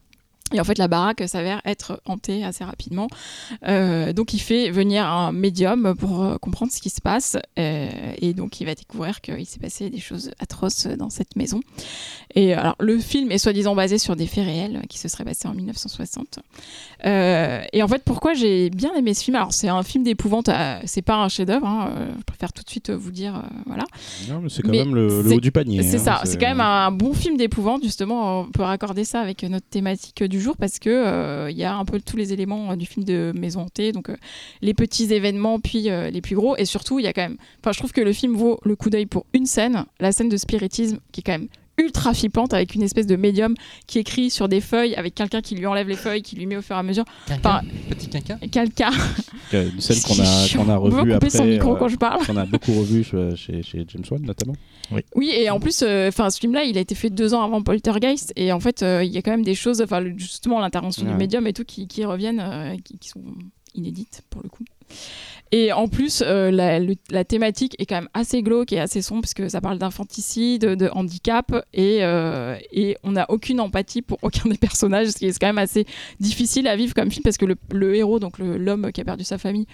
Et en fait, la baraque s'avère être hantée assez rapidement. Euh, donc, il fait venir un médium pour euh, comprendre ce qui se passe. Euh, et donc, il va découvrir qu'il s'est passé des choses atroces dans cette maison. Et alors, le film est soi-disant basé sur des faits réels qui se seraient passés en 1960. Euh, et en fait, pourquoi j'ai bien aimé ce film? Alors, c'est un film d'épouvante. c'est pas un chef-d'œuvre. hein, je préfère tout de suite vous dire, voilà. Non, mais c'est quand Mais même le, haut du panier. C'est hein, ça, c'est quand même un bon film d'épouvante, justement, on peut raccorder ça avec notre thématique du jour parce que euh, il y a un peu tous les éléments euh, du film de Maison hantée, donc euh, les petits événements puis les plus gros, et surtout il y a quand même, enfin je trouve que le film vaut le coup d'œil pour une scène, la scène de spiritisme qui est quand même ultra flippante avec une espèce de médium qui écrit sur des feuilles avec quelqu'un qui lui enlève les feuilles, qui lui met au fur et à mesure, Quinquin Petit quelqu'un. Euh, Une scène qu'on a, qu'on a revue couper après. son micro euh, quand je parle. qu'on a beaucoup revu chez, James Wan notamment. Oui, et en plus, euh, enfin, ce film-là, il a été fait deux ans avant Poltergeist, et en fait, euh, il y a quand même des choses, enfin, justement, l'intervention du médium et tout, qui, qui reviennent, euh, qui, qui sont inédites pour le coup. Et en plus, euh, la, le- la thématique est quand même assez glauque et assez sombre, parce que ça parle d'infanticide, de handicap, et, euh, et on n'a aucune empathie pour aucun des personnages, ce qui est quand même assez difficile à vivre comme film, parce que le, le héros, donc l'homme qui a perdu sa famille,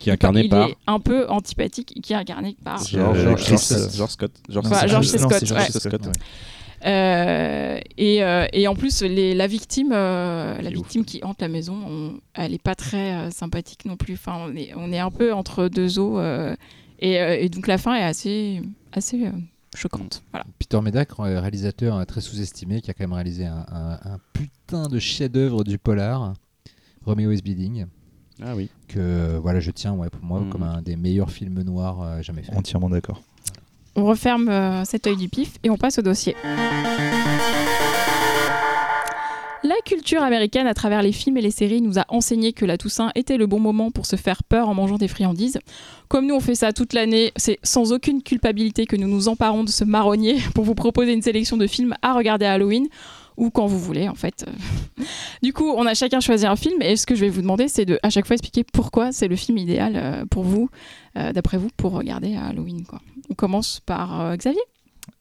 Qui est incarné il par est un peu antipathique, qui est incarné par George, Scott. George Scott. George Scott. George Scott, ouais. Ouais. Euh, et, euh, et en plus, les- la victime, euh, la victime qui hante la maison, on- elle est pas très euh, sympathique non plus. Enfin, on est, on est un peu entre deux eaux. euh, et, euh, et donc la fin est assez, assez euh, choquante. Voilà. Peter Medak, réalisateur très sous-estimé, qui a quand même réalisé un, un- un putain de chef-d'œuvre du polar, Romeo is Bleeding, Ah oui. que voilà, je tiens ouais, pour moi Mhm. comme un des meilleurs films noirs euh, jamais faits. Entièrement d'accord. On referme euh, cet œil du pif et on passe au dossier. La culture américaine, à travers les films et les séries, nous a enseigné que la Toussaint était le bon moment pour se faire peur en mangeant des friandises. Comme nous, on fait ça toute l'année, c'est sans aucune culpabilité que nous nous emparons de ce marronnier pour vous proposer une sélection de films à regarder à Halloween ou quand vous voulez, en fait. Du coup, on a chacun choisi un film et ce que je vais vous demander, c'est de à chaque fois expliquer pourquoi c'est le film idéal euh, pour vous, euh, d'après vous, pour regarder à Halloween. Quoi. On commence par euh, Xavier.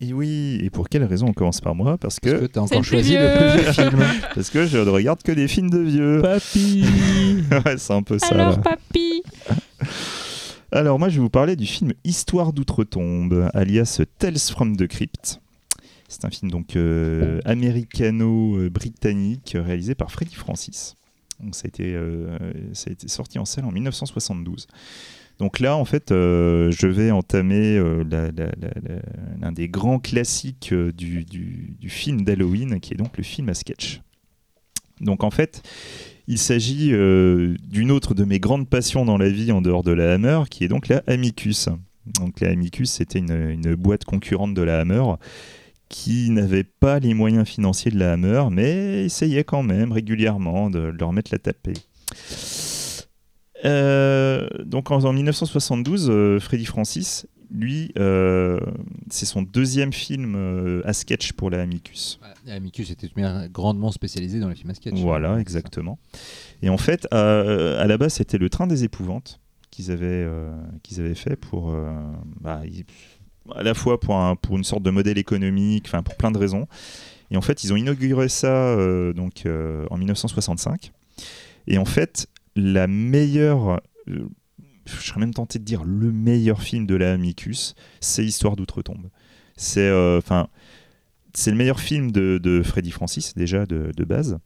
Et oui, et pour quelle raison on commence par moi? Parce que, C'est le encore choisi le vieux. plus vieux film. parce que je ne regarde que des films de vieux. Papy ouais, c'est un peu ça. Alors, là. papy Alors moi je vais vous parler du film Histoire d'outre-tombe, alias Tales from the Crypt. C'est un film donc euh, américano-britannique euh, réalisé par Freddy Francis. Donc ça a été, euh, ça a été sorti en salle en 1972. Donc là en fait je vais entamer l'un des grands classiques du, du- du film d'Halloween qui est donc le film à sketch. Donc en fait il s'agit d'une autre de mes grandes passions dans la vie en dehors de la Hammer, qui est donc la Amicus. Donc la Amicus, c'était une, une boîte concurrente de la Hammer qui n'avait pas les moyens financiers de la Hammer, mais essayait quand même régulièrement de leur mettre la tapée. Euh, donc en, en 1972, euh, Freddy Francis, lui, euh, c'est son deuxième film à sketch pour la Amicus. Ouais, Amicus était grandement spécialisé dans les films à sketch. Voilà, exactement. Et en fait, à la base, c'était le train des épouvantes qu'ils avaient, qu'ils avaient fait pour, bah, ils- à la fois pour, un- pour une sorte de modèle économique, enfin pour plein de raisons. Et en fait, ils ont inauguré ça euh, donc euh, en 1965. Et en fait, la meilleure, euh, je serais même tenté de dire le meilleur film de la Amicus, c'est Histoire d'outre-tombe. C'est, enfin, c'est le meilleur film de, de Freddy Francis déjà de, base.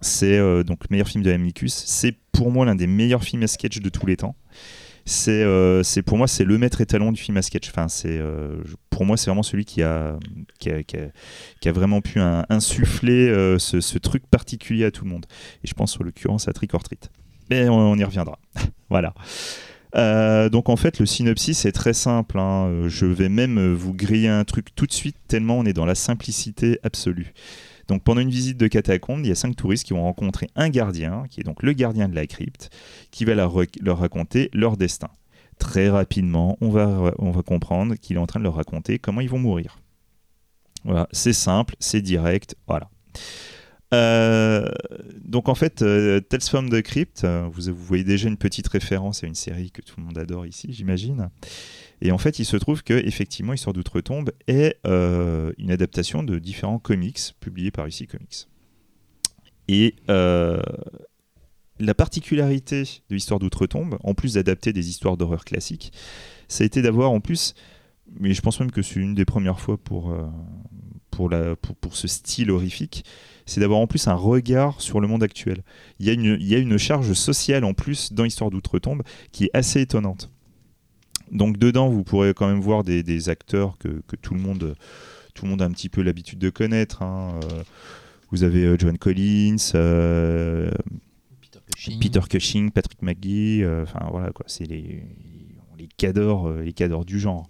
C'est donc le meilleur film de Amicus. C'est pour moi l'un des meilleurs films à sketch de tous les temps. C'est, euh, c'est pour moi c'est le maître étalon du film à sketch. Enfin, c'est, euh, pour moi c'est vraiment celui qui a, qui a, vraiment pu insuffler euh, ce, truc particulier à tout le monde. Et je pense en l'occurrence à Trick or Treat. Mais on, y reviendra. voilà. Donc en fait le synopsis est très simple. hein. Je vais même vous griller un truc tout de suite tellement on est dans la simplicité absolue. Donc pendant une visite de catacombe, il y a cinq touristes qui vont rencontrer un gardien, qui est donc le gardien de la crypte, qui va leur, raconter leur destin. Très rapidement, on va, on va comprendre qu'il est en train de leur raconter comment ils vont mourir. Voilà, c'est simple, c'est direct, voilà. Euh, donc en fait, euh, Tales from the Crypt, euh, vous, vous voyez déjà une petite référence à une série que tout le monde adore ici, j'imagine. Et en fait, il se trouve que effectivement, Histoire d'outre-tombe est euh, une adaptation de différents comics publiés par ici Comics. Et euh, la particularité de Histoire d'outre-tombe, en plus d'adapter des histoires d'horreur classiques, ça a été d'avoir en plus, mais je pense même que c'est une des premières fois pour, euh, pour, la, pour, pour ce style horrifique, c'est d'avoir en plus un regard sur le monde actuel. Il y, a une, il y a une charge sociale en plus dans Histoire d'outre-tombe qui est assez étonnante. Donc dedans, vous pourrez quand même voir des, des acteurs que, que tout, le monde, tout le monde a un petit peu l'habitude de connaître. hein. Euh, vous avez euh, Joan Collins, euh, Peter Cushing. Peter Cushing, Patrick McGee, euh, enfin voilà quoi, c'est les, on les cadors, les cadors du genre.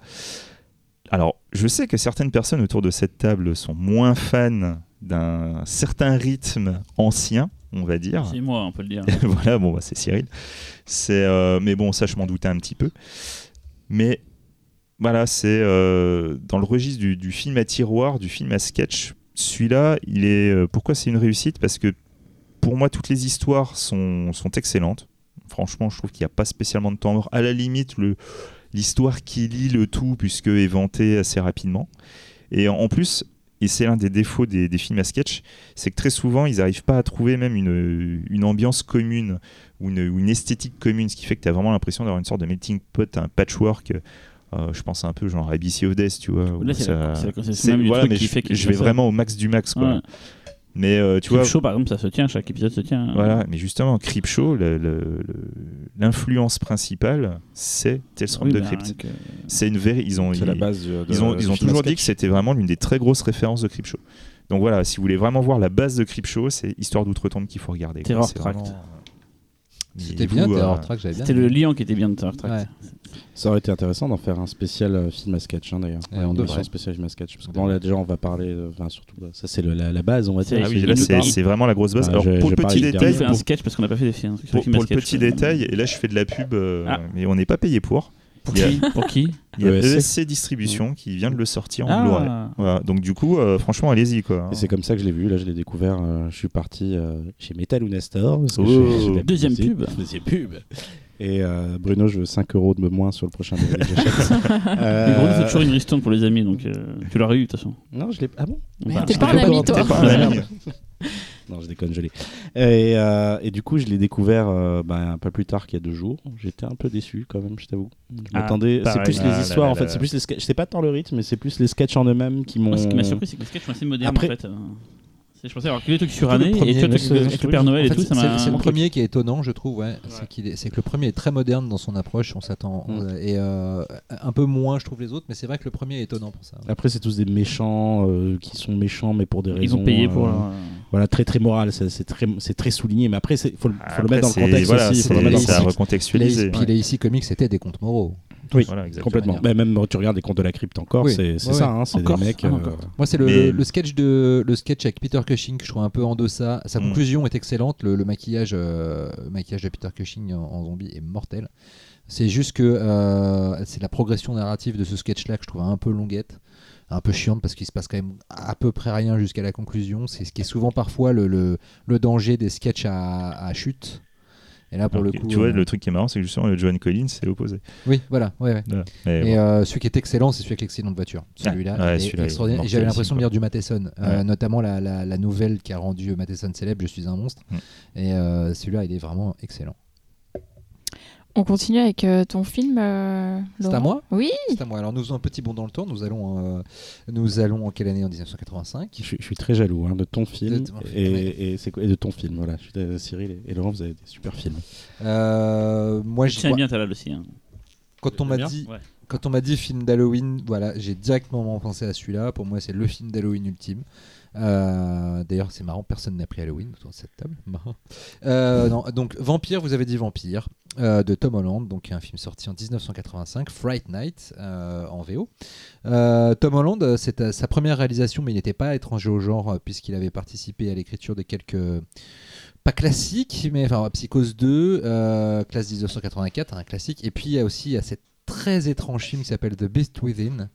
Alors, je sais que certaines personnes autour de cette table sont moins fans d'un certain rythme ancien, on va dire. C'est moi, on peut le dire. voilà, bon, bah, c'est Cyril. C'est, euh, mais bon, ça, je m'en doutais un petit peu. Mais voilà, c'est euh, dans le registre du, film à tiroir, du film à sketch. Celui-là, il est. euh, pourquoi c'est une réussite? Parce que pour moi, toutes les histoires sont, excellentes. Franchement, je trouve qu'il n'y a pas spécialement de temps mort. À la limite, l'histoire qui lie le tout, puisque est vantée assez rapidement. Et en plus, et c'est l'un des défauts des, des films à sketch, c'est que très souvent, ils n'arrivent pas à trouver même une, une ambiance commune ou une, esthétique commune, ce qui fait que tu as vraiment l'impression d'avoir une sorte de melting pot, un patchwork. euh, je pense un peu genre ABC of Death, tu vois. Là, c'est ça- la- voilà, qui je, fait qu'il je vais ça. vraiment au max du max, quoi. Ouais. Mais euh, tu Creep vois, Show, par exemple, ça se tient, chaque épisode se tient. voilà, mais justement, Creepshow, l'influence principale, c'est Tales from Oui, the bah, Crypt. C'est une véri- ils ont, C'est la ils- base. euh, de- Ils ont, ils ont toujours dit que c'était vraiment l'une des très grosses références de Creepshow. Donc voilà, si vous voulez vraiment voir la base de Creepshow, c'est Histoire d'outre-tombe qu'il faut regarder. Terror C'est Tract. vraiment, euh, C'était bien, vous, Terror euh, Track, j'avais bien. C'était le liant qui était bien de Terror Tract. Ouais. Ça aurait été intéressant d'en faire un spécial euh, film à sketch hein, d'ailleurs. Ouais, on devrait. émission spéciale film à sketch. Parce que On bon, là déjà on va parler, euh, enfin surtout là, ça c'est le- la, la base on va dire. Ah oui, là c'est vraiment la grosse base. Ah, Alors je- pour je le petit On détail, dernier. fait un sketch parce qu'on n'a pas fait des films. pour- films à pour le sketch, petit quoi. détail, et là je fais de la pub, euh, Ah. mais on n'est pas payé pour. Pour Il y a- qui Pour qui Il y a ESC. ESC Distribution qui vient de le sortir en Blu-ray. Ah, Voilà, donc du coup, euh, franchement, allez-y quoi. Et c'est comme ça que je l'ai vu. Là, je l'ai découvert. euh, je suis parti euh, chez Metal parce que Oh. je- Deuxième pub. Deuxième pub. Et euh, Bruno, je veux 5 euros de moins sur le prochain DVD que j'achète. Euh, Mais Bruno, c'est toujours une ristourne pour les amis, donc euh, tu l'aurais eu de toute façon. Non, je l'ai. Ah bon Bah, T'es pas l'ai un ami, pas toi. Déconne, je l'ai. Et, euh, et du coup, je l'ai découvert euh, bah, un peu plus tard qu'il y a deux jours. J'étais un peu déçu quand même, je t'avoue. Je Ah, m'attendais. C'est plus Ah les là histoires, là en fait. C'est plus les sketchs. C'est pas tant le rythme, mais c'est plus les sketchs en eux-mêmes qui m'ont. Ce qui m'a surpris, c'est que les sketchs sont assez modernes Après- en fait. C'est- Je pensais avoir que des trucs surannés le et toi, avec le Père Noël En et tout, ça c'est- le premier qui est étonnant, je trouve. Ouais. C'est que le premier est très moderne dans son approche. On s'attend Mm. euh, et euh, un peu moins, je trouve les autres, mais c'est vrai que le premier est étonnant pour ça. Après, c'est tous des méchants euh, qui sont méchants, mais pour des Ils raisons. ont payé pour euh. Voilà, très très moral. C'est très, c'est très souligné. Mais après, il faut, le- mettre dans le contexte voilà, aussi. Faut le mettre dans le recontextualiser. Puis les ici comics, c'était des contes moraux. Oui, Voilà, exactement. complètement. Mais même tu regardes les contes de la crypte encore, Oui. c'est Ouais, ça. ouais. hein, c'est des Encore. mecs. Ah, euh. Moi, c'est le, Mais- le sketch de le sketch avec Peter Cushing que je trouve un peu en deçà. Sa Mm. conclusion est excellente. Le, le maquillage, euh, maquillage de Peter Cushing en, en zombie est mortel. C'est juste que euh, c'est la progression narrative de ce sketch-là que je trouve un peu longuette, un peu chiante parce qu'il se passe quand même à peu près rien jusqu'à la conclusion. C'est ce qui est souvent parfois le, le, le danger des sketchs à, à chute. Et là, pour Alors, le coup, tu vois, euh, le truc qui est marrant, c'est que justement, le John Collins, c'est l'opposé. oui, voilà, ouais, ouais. Voilà. Mais Et bon. euh, celui qui est excellent, c'est celui avec l'accident de voiture. Celui-là, ouais, il est celui-là, il est extraordinaire. J'avais l'impression de lire du Matheson, euh, notamment la, la- la nouvelle qui a rendu Matheson célèbre, Je suis un monstre. Mm. Et euh, celui-là, il est vraiment excellent. On continue avec euh, ton film. euh, C'est à moi? Oui. C'est à moi. Alors nous faisons un petit bond dans le temps. Nous allons, euh, nous allons en quelle année? En 1985. Je, suis- je suis très jaloux hein, de ton film De ton film, et, ouais. et c'est quoi- et de ton film. Voilà, je suis, euh, Cyril et, Laurent, vous avez des super films. Euh, moi, Je tiens bien ta balle aussi. hein. quand on m'a dit, Ouais. quand on m'a dit film d'Halloween, voilà, j'ai directement pensé à celui-là. Pour moi, c'est le film d'Halloween ultime. Euh, D'ailleurs, c'est marrant, personne n'a pris Halloween autour de cette table. Marrant. Euh, non, donc Vampire, vous avez dit Vampire euh, de Tom Holland, donc un film sorti en 1985, Fright Night euh, en VO. Euh, Tom Holland, c'est sa première réalisation, mais il n'était pas étranger au genre puisqu'il avait participé à l'écriture de quelques pas classiques, mais enfin Psychose 2, euh, classe 1984, un classique. Et puis il y a aussi a cette très étrange film qui s'appelle The Beast Within.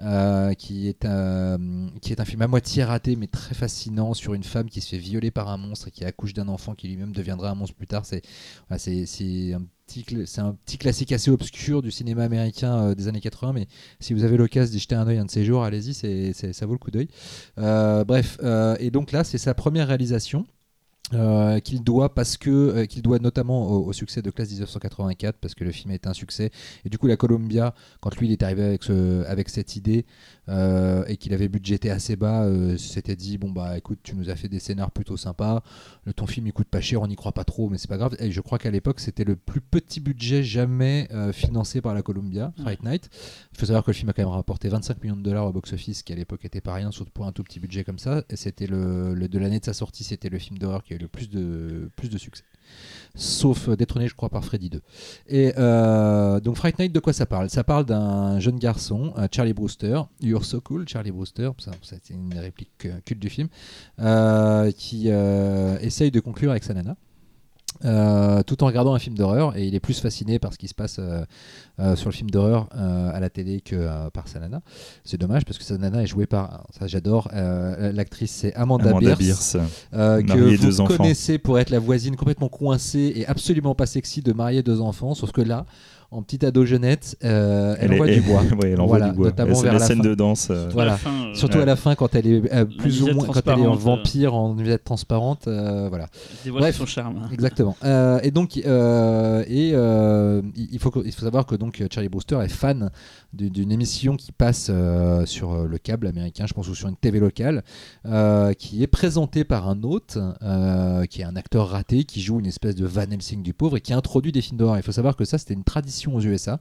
Euh, qui, est un, qui est un film à moitié raté mais très fascinant sur une femme qui se fait violer par un monstre et qui accouche d'un enfant qui lui-même deviendra un monstre plus tard. C'est voilà, un, c'est un petit classique assez obscur du cinéma américain euh, des années 80, mais si vous avez l'occasion d'y jeter un œil un de ces jours, allez-y, ça vaut le coup d'œil. Euh, bref, euh, et donc là, c'est sa première réalisation. Euh, qu'il doit parce que euh, qu'il doit notamment au, au succès de classe 1984 parce que le film a été un succès. Et du coup la Columbia quand lui il est arrivé avec ce, avec cette idée euh, et qu'il avait budgété assez bas s'était dit bon bah écoute tu nous as fait des scénars plutôt sympas. Le ton film il coûte pas cher on n'y croit pas trop mais c'est pas grave. Et je crois qu'à l'époque c'était le plus petit budget jamais financé par la Columbia Fright Night. Il faut savoir que le film a quand même rapporté 25 millions de dollars au box-office, qui à l'époque était pas rien, surtout pour un tout petit budget comme ça. Et c'était le, le- de l'année de sa sortie, c'était le film d'horreur qui le plus de, plus de succès. Sauf euh, détrôné, je crois, par Freddy 2. Et euh, donc Fright Night, de quoi ça parle? Ça parle d'un jeune garçon, euh, Charlie Brewster. You're so cool, Charlie Brewster. C'est une réplique culte du film. qui essaye de conclure avec sa nana. Euh, tout en regardant un film d'horreur et il est plus fasciné par ce qui se passe euh, euh, sur le film d'horreur à la télé que par sa nana. C'est dommage parce que sa nana est jouée par, ça j'adore, l'actrice c'est Amanda, Amanda Bierce, Bierce. que vous deux enfants. connaissez pour être la voisine complètement coincée et absolument pas sexy de marier deux enfants, sauf que là, en petite ado jeunette, euh, elle, est- envoie du bois. ouais, elle envoie Voilà, du bois. notamment vers la la scène fin. de danse. euh, Voilà. À la fin, euh, Surtout à la fin, quand elle est euh, plus ou moins, quand elle est en vampire, en nuisette transparente, euh, voilà. elle dévoile Bref. son charme. Exactement. Euh, et donc, euh, et euh, il faut, il faut savoir que donc Charlie Brewster est fan du- d'une émission qui passe euh, sur le câble américain, je pense, ou sur une TV locale, euh, qui est présentée par un hôte, euh, qui est un acteur raté, qui joue une espèce de Van Helsing du pauvre et qui introduit des films d'horreur. Il faut savoir que ça, c'était une tradition aux USA,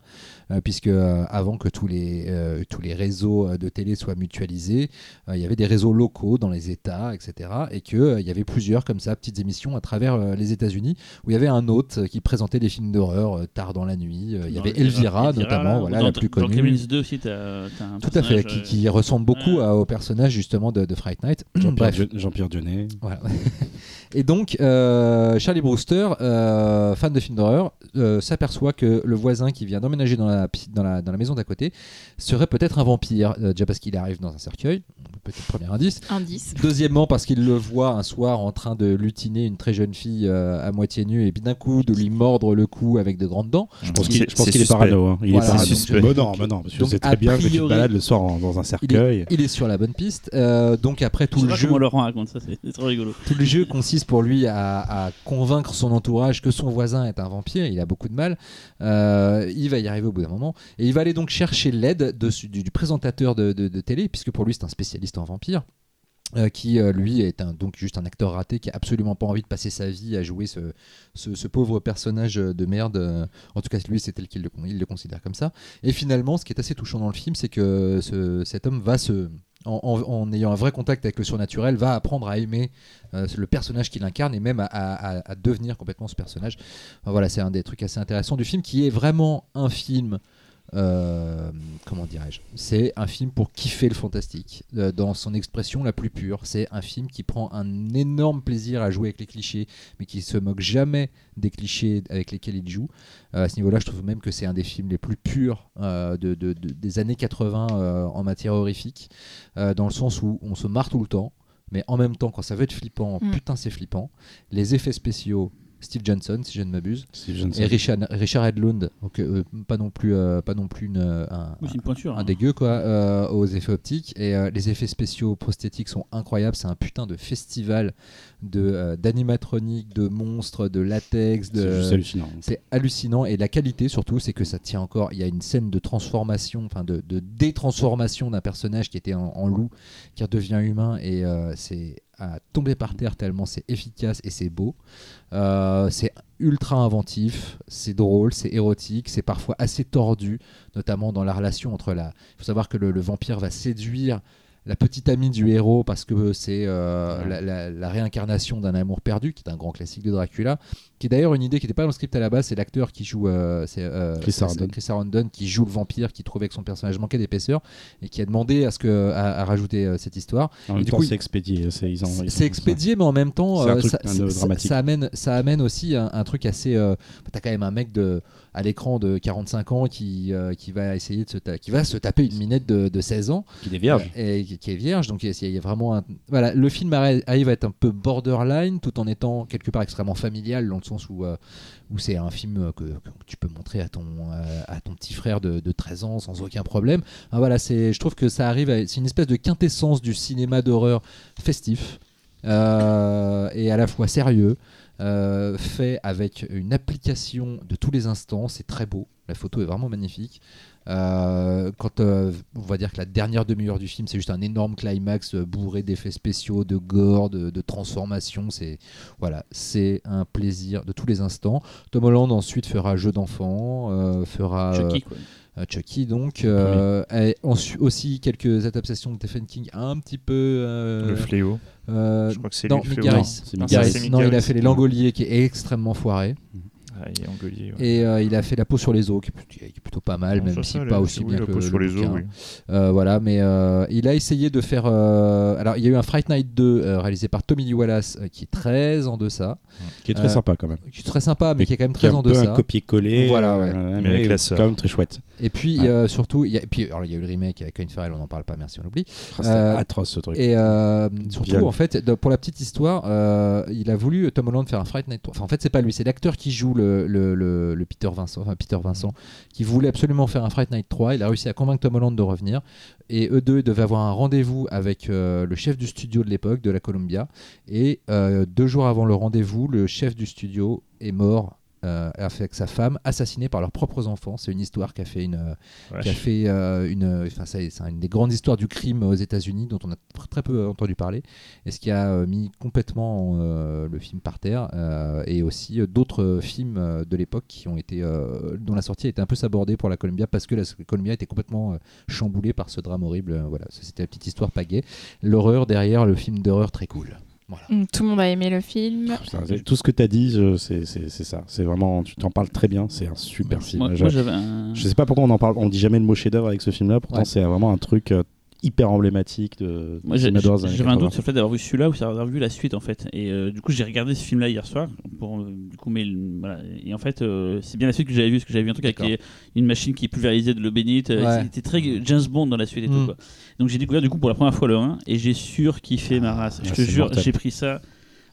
euh, puisque euh, avant que tous les, euh, tous les réseaux de télé soient mutualisés, euh, il y avait des réseaux locaux dans les États, etc. Et qu'il il y avait plusieurs comme ça, petites émissions à travers euh, les États-Unis où il y avait un hôte qui présentait des films d'horreur euh, tard dans la nuit. Euh, il y Dans avait Elvira, Elvira, notamment, là, voilà, dans- la plus Dans connue. Clemens 2 aussi, t'as t'as un Tout à fait, qui, qui ressemble beaucoup ouais. à- au personnage justement de, de Fright Night. Jean-Pierre Jean-Pierre Dionnet. voilà. Et donc, euh, Charlie Brewster, euh, fan de films d'horreur, euh, s'aperçoit que le voisin qui vient d'emménager dans la, dans, la, dans la maison d'à côté serait peut-être un vampire, euh, déjà parce qu'il arrive dans un cercueil, petit premier indice. Indice. Deuxièmement, parce qu'il le voit un soir en train de lutiner une très jeune fille euh, à moitié nue et puis d'un coup de lui mordre le cou avec de grandes dents. Je pense qu'il je pense c'est qu'il est parano. hein. Il Voilà, est parano. suspect. Bon, non, non, parce que Donc, c'est a très bien que tu te priori, balades le soir en- dans un Il cercueil. est, il est sur la bonne piste. Euh, donc après tout le jeu, comment Laurent raconte ça, c'est c'est trop rigolo. tout le jeu consiste pour lui à, à convaincre son entourage que son voisin est un vampire. Il a beaucoup de mal. Euh, il va y arriver au bout d'un moment et il va aller donc chercher l'aide de- du, présentateur de, de- de télé, puisque pour lui c'est un spécialiste en vampires. Euh, qui euh, lui est donc juste un acteur raté qui a absolument pas envie de passer sa vie à jouer ce, pauvre personnage de merde. euh, En tout cas, lui, c'est tel qu'il le, considère comme ça. Et finalement, ce qui est assez touchant dans le film, c'est que ce- cet homme va se, en, ayant un vrai contact avec le surnaturel, va apprendre à aimer le personnage qu'il incarne et même à, devenir complètement ce personnage. Voilà, c'est un des trucs assez intéressants du film qui est vraiment un film. Euh, comment dirais-je? C'est un film pour kiffer le fantastique euh, dans son expression la plus pure. C'est un film qui prend un énorme plaisir à jouer avec les clichés, mais qui se moque jamais des clichés avec lesquels il joue. Euh, à ce niveau-là, je trouve même que c'est un des films les plus purs euh, de, de- de- des années 80 euh, en matière horrifique, dans le sens où on se marre tout le temps, mais en même temps, quand ça veut être flippant, Mm. putain, c'est flippant. Les effets spéciaux, Steve Johnson, si je ne m'abuse, et Richard, Richard Edlund, donc euh, pas non plus, euh, pas non plus une, euh, un, Oui, c'est une pointure. un hein. dégueu quoi euh, aux effets optiques et euh, les effets spéciaux prosthétiques sont incroyables c'est un putain de festival de euh, d'animatronique de monstres de latex C'est de hallucinant. c'est hallucinant et la qualité surtout c'est que ça tient encore il y a une scène de transformation enfin de, de détransformation d'un personnage qui était en, en loup qui redevient humain et euh, c'est tomber par terre tellement c'est efficace et c'est beau. Euh, c'est ultra inventif c'est drôle c'est érotique c'est parfois assez tordu notamment dans la relation entre la il faut savoir que le, le vampire va séduire la petite amie du héros parce que c'est euh, la, la- la réincarnation d'un amour perdu qui est un grand classique de Dracula qui est d'ailleurs une idée qui n'était pas dans le script à la base c'est l'acteur qui joue euh, c'est, euh, Chris Sarandon. Chris Sarandon qui joue le vampire qui trouvait que son personnage manquait d'épaisseur et qui a demandé à ce que à, à rajouter cette histoire En même du temps, coup, c'est expédié. C'est ils en- ils c'est en- expédié, mais en même temps, ça, amène, ça amène aussi un, un truc assez. T'as quand même un mec de, à l'écran de 45 ans qui, euh, qui va essayer de se, qui va se taper une minette de, de 16 ans Qui est vierge. et qui, est vierge. Donc il y a- vraiment un, voilà, le film arri- arrive à être un peu borderline, tout en étant quelque part extrêmement familial dans le sens où euh, où c'est un film que, que tu peux montrer à ton euh, à ton petit frère de, de 13 ans sans aucun problème. Voilà, je trouve que ça arrive, à- c'est une espèce de quintessence du cinéma d'horreur festif et à la fois sérieux, euh, fait avec une application de tous les instants. C'est très beau, la photo est vraiment magnifique. Euh, quand euh, on va dire que la dernière demi-heure du film, c'est juste un énorme climax bourré d'effets spéciaux, de gore, de, de transformation. C'est voilà, c'est un plaisir de tous les instants. Tom Holland ensuite fera Jeu d'enfant, euh, fera Chucky, quoi. Euh, Chucky donc euh, et ensuite aussi quelques adaptations de Stephen King un petit peu euh, Le fléau. euh, Je crois que c'est non, Mick. Garris. Non, il a fait Les Langoliers qui est extrêmement foiré Ah, il est Angolier, ouais. et euh, il a fait La peau sur les os qui est plutôt- qui est plutôt pas mal Non, même ça, si ça, pas aussi oui, bien la que peau le sur les os, oui. Euh, voilà, mais euh, il a essayé de faire. euh, alors, il y a eu un Fright Night 2 euh, réalisé par Tommy Lee Wallace euh, qui est très en deçà, Qui est très Euh, sympa quand même. qui est très sympa, mais qui est quand même Qui est très un en peu deçà. un copier-coller. Voilà, ouais. Mais avec la sœur. Quand même très chouette. Et puis Ouais. euh, surtout, il y a, et puis alors il y a eu le remake avec Colin Farrell, on n'en parle pas, merci, on l'oublie. Ah, Euh, atroce ce truc. Et euh, surtout, en fait, pour la petite histoire, euh, il a voulu Tom Holland faire un Fright Night 3. Enfin, en fait, c'est pas lui, c'est l'acteur qui joue le, le, Peter Vincent, qui voulait absolument faire un Fright Night 3. Il a réussi à convaincre Tom Holland de revenir. Et eux deux devaient avoir un rendez-vous avec euh, le chef du studio de l'époque, de la Columbia. Et euh, deux jours avant le rendez-vous, le chef du studio est mort. Euh, avec sa femme assassinée par leurs propres enfants. C'est une histoire qui a fait une, euh, qui a fait euh, une, enfin c'est une des grandes histoires du crime aux États-Unis dont on a tr- très peu entendu parler, et ce qui a euh, mis complètement euh, le film par terre, et aussi d'autres films de l'époque qui ont été, dont la sortie a été un peu sabordée pour la Columbia parce que la Columbia était complètement chamboulée par ce drame horrible. Voilà, c'était la petite histoire pagaie. L'horreur derrière le film d'horreur très cool. Voilà. Mm, Tout le monde a aimé le film. Putain, c'est- tout ce que tu as dit, c'est c'est- c'est ça. C'est vraiment, tu t'en parles très bien. C'est un super film. Moi, Je- moi, un. Je sais pas pourquoi on en parle, on dit jamais le mot chef-d'œuvre avec ce film-là. Pourtant, Ouais. c'est vraiment un truc euh, hyper emblématique de. Moi, j'avais un 80. doute sur le fait d'avoir vu celui-là ou d'avoir vu la suite en fait. Et euh, du coup, j'ai regardé ce film-là hier soir. Pour, euh, du coup, mais voilà. Et en fait, euh, c'est bien la suite que j'avais vu, parce que j'avais vu un truc avec une machine qui pulvérisait de l'eau bénite. Ouais. C'était très James Bond dans la suite et tout. Mm. Quoi. Donc j'ai découvert du coup pour la première fois le 1 et j'ai surkiffé ma race. Je Ah, te c'est jure, mortel. j'ai pris ça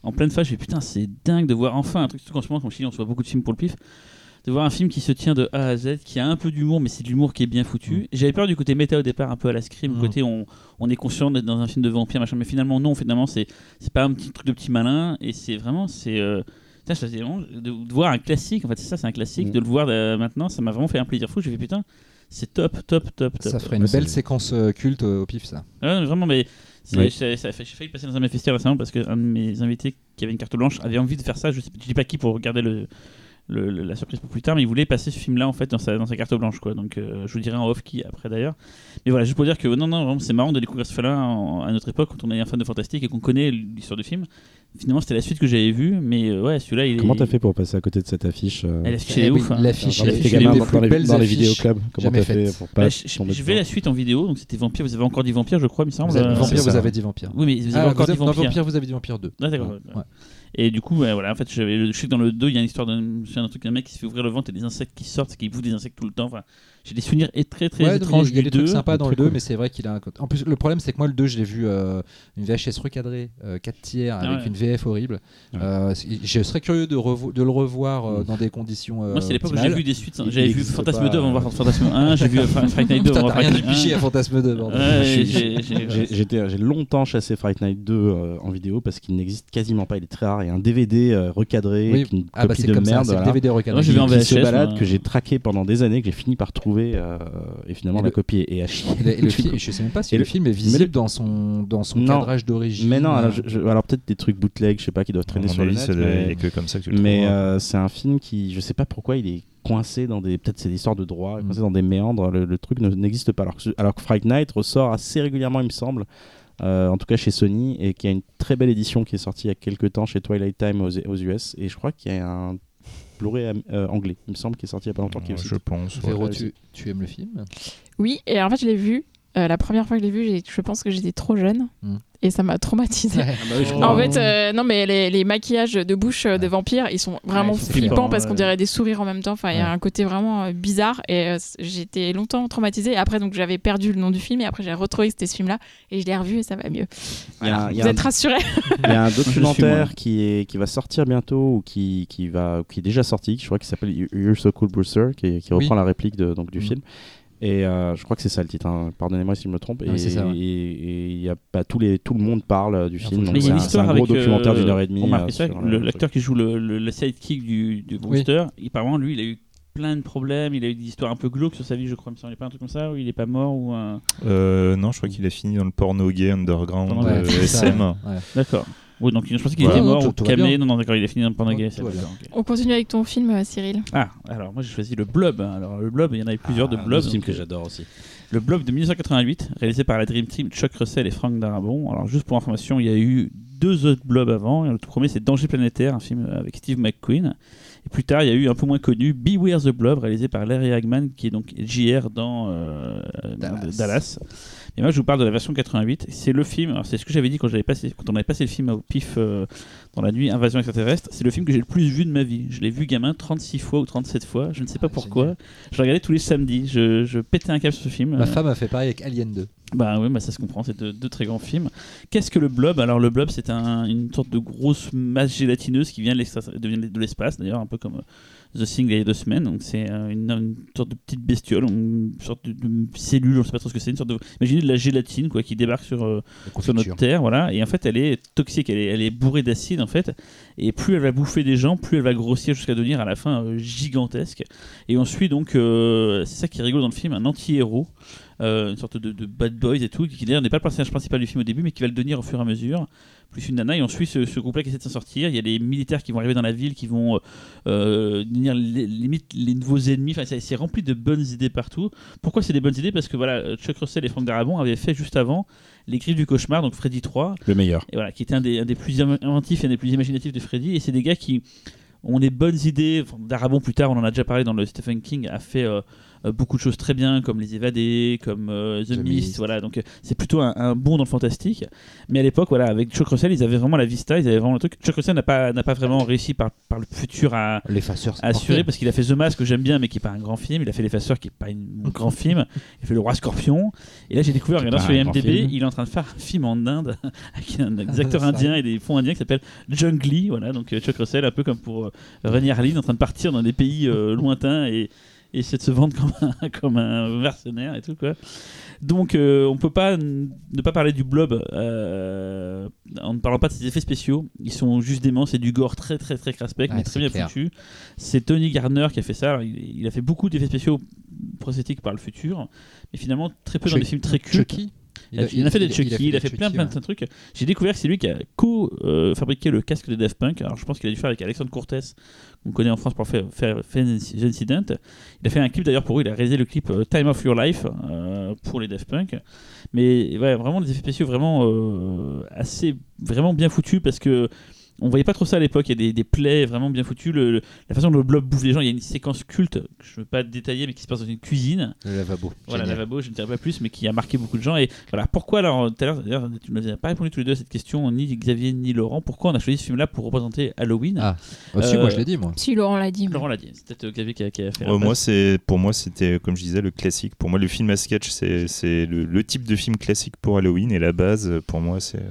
en pleine face. J'ai dit putain, c'est dingue de voir enfin un truc. Surtout qu'en ce moment, comme je dis, on se voit beaucoup de films pour le pif. De voir un film qui se tient de A à Z, qui a un peu d'humour, mais c'est de l'humour qui est bien foutu. J'avais peur du côté méta au départ, un peu à la Scream, Mm. côté on, on est conscient d'être dans un film de vampire, machin, mais finalement non, finalement c'est c'est pas un petit truc de petit malin, et c'est vraiment, c'est. Euh, de, de voir un classique, en fait, c'est ça, c'est un classique, Mm. de le voir euh, maintenant, ça m'a vraiment fait un plaisir fou. J'ai fait putain, c'est top, top, top, top. Ça ferait une belle séquence euh, culte euh, au pif, ça. Ouais, vraiment, mais Oui. j'ai ça fait- j'ai failli passer dans un de mes festivals récemment parce qu'un de mes invités qui avait une carte blanche avait envie de faire ça. Je, sais, je dis pas qui pour regarder le, le- le- la surprise pour plus tard, mais il voulait passer ce film-là en fait dans sa, dans sa carte blanche, quoi. Donc euh, je vous dirai en off qui après d'ailleurs. Mais voilà, juste pour dire que non, non, vraiment, c'est marrant de découvrir ce film-là à notre époque quand on est un fan de fantastique et qu'on connaît l'histoire du film. Finalement, c'était la suite que j'avais vue, mais euh, ouais, celui-là, il Comment est. t'as fait pour passer à côté de cette affiche euh, Elle affiche, elle est Eh oui, ouf. hein. L'affiche dans est les- dans, les, vidéoclubs Comment t'as fait pour pas Bah, je, je- vais la suite en vidéo, donc c'était Vampire. Vous avez encore dit Vampire, je crois, il me semble. Euh, vampire, c'est vous avez dit vampire. Oui, mais vous avez Ah, encore dit Vampire. vampire, vous avez dit vampire 2. Ah, d'accord. Et du coup, voilà, en fait, je sais que dans le 2, il y a une histoire d'un, truc d'un mec qui se fait ouvrir le ventre et des insectes qui sortent, qui bouffent des insectes tout le temps. Enfin, j'ai des souvenirs et très très Ouais, étranges il y a du des trucs 2. sympas dans le très 2, cool. mais c'est vrai qu'il a un En plus, le problème, c'est que moi, le 2, je l'ai vu euh, une VHS recadrée, 4 tiers, Ah avec ouais. une VF horrible. Ouais. Euh, je serais curieux de, revo- de le revoir euh, dans des conditions. euh, Moi, c'est l'époque où j'ai vu des suites. hein. J'avais vu Fantasme pas, 2 avant de euh. voir Fantasme 1, j'ai vu euh, Fright Night 2 Putain, avant t'as Fright rien Night piché 1. à Fantasme 2, bordel. Ouais, Je suis- j'ai- longtemps chassé Fright Night 2 euh, en vidéo parce qu'il n'existe quasiment pas, il est très rare. Il y a un DVD euh, recadré, une Ah bah copie c'est de merde. DVD recadré. J'ai vu en VHS, balade, que j'ai traqué pendant des années, que j'ai fini par trouver euh, et finalement Et la le- copie est, à chier. Et le- et le film- je sais même pas si Et le film est visible le- dans son, dans son Non. cadrage d'origine. Mais non, euh, alors, je- je- alors peut-être des trucs bootleg, je sais pas, qui doivent traîner sur le avis, net. ça doit- il mais- n'y a que comme ça que tu le Mais trouveras. euh, c'est un film qui, je sais pas pourquoi, il est coincé dans des. Peut-être c'est des histoires de droit, Mm. coincé dans des méandres. Le, le truc ne- n'existe pas. Alors que, alors que Fright Night ressort assez régulièrement, il me semble. euh, en tout cas chez Sony, et qui a une très belle édition qui est sortie il y a quelques temps chez Twilight Time aux, aux US. Et je crois qu'il y a un Blu-ray euh, anglais, il me semble, qui est sorti il y a pas longtemps. qui est aussi je pense. ouais. Véro, ouais, tu, tu aimes le film? Oui, et en fait, je l'ai vu. Euh, la première fois que je l'ai vu, j'ai- je pense que j'étais trop jeune. Hmm. Et ça m'a traumatisé. Ah bah En fait, euh, non, mais les, les maquillages de bouche euh, de vampires, ils sont vraiment ils sont flippants flippants, parce qu'on dirait des sourires en même temps. Enfin, il y a un côté vraiment bizarre. Et euh, j'étais longtemps traumatisée. Et après, donc, j'avais perdu le nom du film. Et après, j'ai retrouvé que c'était ce film-là. Et je l'ai revu et ça va mieux. Voilà. a Vous un- êtes rassurés Il y a un documentaire qui, est, qui va sortir bientôt ou qui, qui, va, qui est déjà sorti, je crois qu'il s'appelle You're So Cool Brewster, qui, qui Oui. reprend la réplique de, donc, du Mm. film. Et euh, je crois que c'est ça le titre, hein. pardonnez-moi si je me trompe. Ah et oui, c'est ça, ouais. et- et il y a, bah, tous les, tout le monde parle euh, du film. Mais il y c'est a c'est histoire un gros avec, documentaire euh, d'une heure et demie. euh, l'acteur qui joue le, le, le sidekick du, du Brewster, il- apparemment, lui, il a eu plein de problèmes. Il a eu des histoires un peu glauques sur sa vie, je crois. Il semble pas un truc comme ça, où il est pas mort ou un. Euh, non, je crois qu'il a fini dans le porno gay underground euh, ça, SM. ouais. D'accord. Oui, donc je pensais qu'il Ouais, était mort tout- ou camé. Non, non, d'accord, il a fini dans le porno Ouais, gay. tout ça, va bien. d'accord, ok. On continue avec ton film, euh, Cyril. Ah, alors moi j'ai choisi le Blob. Alors le Blob, il y en avait plusieurs de Ah, Blob. un film que euh, j'adore aussi. Le Blob de 1988, réalisé par la Dream Team, Chuck Russell et Frank Darabont. Alors juste pour information, il y a eu deux autres Blobs avant. Et le tout premier c'est Danger planétaire, un film avec Steve McQueen. Plus tard, il y a eu un peu moins connu Beware the Blob, réalisé par Larry Hagman, qui est donc JR dans euh, Dallas. Dallas. Et moi, je vous parle de la version 88. C'est le film, c'est ce que j'avais dit quand, j'avais passé, quand on avait passé le film au pif euh, dans la nuit, Invasion extraterrestre. C'est le film que j'ai le plus vu de ma vie. Je l'ai vu gamin 36 fois ou 37 fois, je ne sais pas Ah, pourquoi. génial. Je le regardais tous les samedis. Je, je pétais un câble sur ce film. Ma Euh, femme a fait pareil avec Alien 2. Bah oui, bah ça se comprend, c'est deux, très grands films. Qu'est-ce que le blob? Alors le blob, c'est un- une sorte de grosse masse gélatineuse qui vient de l'espace, d'ailleurs, un peu comme euh, The Thing il y a deux semaines. Donc c'est euh, une, une sorte de petite bestiole, une sorte de, de cellule, on sait pas trop ce que c'est, une sorte de... Imaginez de la gélatine quoi, qui débarque sur, euh, sur notre terre, voilà. Et en fait, elle est toxique, elle est, elle est bourrée d'acide en fait. Et plus elle va bouffer des gens, plus elle va grossir jusqu'à devenir à la fin euh, gigantesque. Et on suit donc, euh, c'est ça qui est rigolo dans le film, un anti-héros, euh, une sorte de, de bad boys et tout, qui d'ailleurs n'est pas le personnage principal du film au début, mais qui va le devenir au fur et à mesure. Plus une nana, et on suit ce, ce groupe-là qui essaie de s'en sortir. Il y a les militaires qui vont arriver dans la ville, qui vont euh, euh, devenir les- limite les nouveaux ennemis. Enfin, c'est rempli de bonnes idées partout. Pourquoi c'est des bonnes idées? Parce que voilà, Chuck Russell et Frank Darabont avaient fait juste avant Les Griffes du Cauchemar, donc Freddy 3, Le meilleur. et voilà, qui était un des, un des plus inventifs et un des plus imaginatifs de Freddy. Et c'est des gars qui ont des bonnes idées. Enfin, Darabont, plus tard, on en a déjà parlé dans le Stephen King, a fait euh, beaucoup de choses très bien, comme Les Évadés, comme euh, The, The Mist. Mist. Voilà, donc euh, c'est plutôt un, un bon dans le fantastique. Mais à l'époque, voilà, avec Chuck Russell, ils avaient vraiment la vista, ils avaient vraiment le truc. Chuck Russell n'a pas, n'a pas vraiment réussi par, par le futur à, à assurer parce qu'il a fait The Mask que j'aime bien mais qui est pas un grand film il a fait l'effaceur qui est pas un grand film il a fait le roi scorpion et là j'ai découvert regardant sur IMDb il est en train de faire un film en Inde avec un- des acteurs indiens et des fonds indiens qui s'appelle Jungly voilà donc euh, Chuck Russell un peu comme pour euh, René Harlin en train de partir dans des pays euh, lointains et et essayer de se vendre comme un, comme un mercenaire et tout quoi donc euh, on peut pas ne pas parler du blob euh, en ne parlant pas de ses effets spéciaux ils sont juste déments c'est du gore très très très craspec Ouais, mais très bien clair. foutu c'est Tony Gardner qui a fait ça. Alors, il, il a fait beaucoup d'effets spéciaux prosthétiques par le futur, mais finalement très peu dans des films très cultes. Chucky Il, a, il a fait des Chucky, il a fait plein, plein de trucs. J'ai découvert que c'est lui qui a co-fabriqué le casque de Daft Punk. Alors je pense qu'il a dû faire avec Alexandre Cortez, qu'on connaît en France pour faire, faire, faire The Incident. Il a fait un clip d'ailleurs pour eux, il a réalisé le clip euh, Time of Your Life euh, pour les Daft Punk. Mais ouais, vraiment des effets spéciaux vraiment euh, assez, vraiment bien foutus parce que on voyait pas trop ça à l'époque. Il y a des, des plaies vraiment bien foutus. Le- le- la façon dont le blob bouffe les gens, il y a une séquence culte que je ne veux pas détailler, mais qui se passe dans une cuisine. Le lavabo. Voilà, Génial. lavabo, je ne dirai pas plus, mais qui a marqué beaucoup de gens. Et voilà, pourquoi alors, tout à l'heure, d'ailleurs, tu ne pas répondu tous les deux à cette question, ni Xavier ni Laurent, pourquoi on a choisi ce film-là pour représenter Halloween? Ah. Aussi, Euh, moi je l'ai dit, moi. Si Laurent l'a dit. Laurent l'a dit, c'est peut-être euh, Xavier qui a, qui a fait la Ouais, moi, c'est pour moi, c'était comme je disais le classique. Pour moi, le film à sketch, c'est le, le type de film classique pour Halloween et la base, pour moi, c'est euh,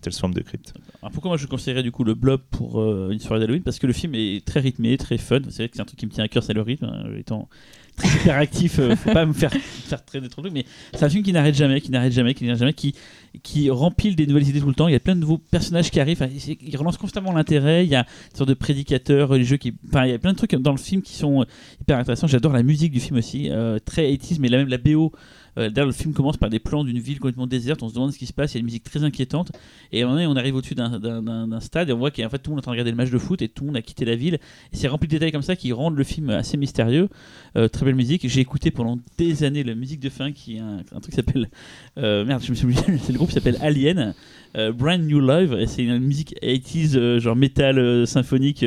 Tales from the Crypt. Alors pourquoi moi je conseillerais du coup le blob pour euh, une soirée d'Halloween? Parce que le film est très rythmé, très fun. C'est vrai que c'est un truc qui me tient à cœur, c'est le rythme. hein. Étant très hyperactif, euh, faut pas me faire, faire très trop de trucs. Mais c'est un film qui n'arrête jamais, qui n'arrête jamais, qui n'arrête jamais, qui, qui rempile des nouvelles idées tout le temps. Il y a plein de nouveaux personnages qui arrivent. Enfin, il relance constamment l'intérêt. Il y a une sorte de prédicateur religieux qui. Enfin, il y a plein de trucs dans le film qui sont hyper intéressants. J'adore la musique du film aussi, euh, très 80s, mais là même la BO. Euh, le film commence par des plans d'une ville complètement déserte. On se demande ce qui se passe. Il y a une musique très inquiétante. Et à un moment donné, on arrive au-dessus d'un- stade et on voit qu'en fait tout le monde est en train de regarder le match de foot et tout le monde a quitté la ville. Et c'est rempli de détails comme ça qui rendent le film assez mystérieux. Euh, très belle musique. J'ai écouté pendant des années la musique de fin qui est un, un truc qui s'appelle. euh, merde, je me suis oublié. C'est le groupe qui s'appelle Alien. Euh, Brand New Live. Et c'est une musique 80s, euh, genre métal euh, symphonique,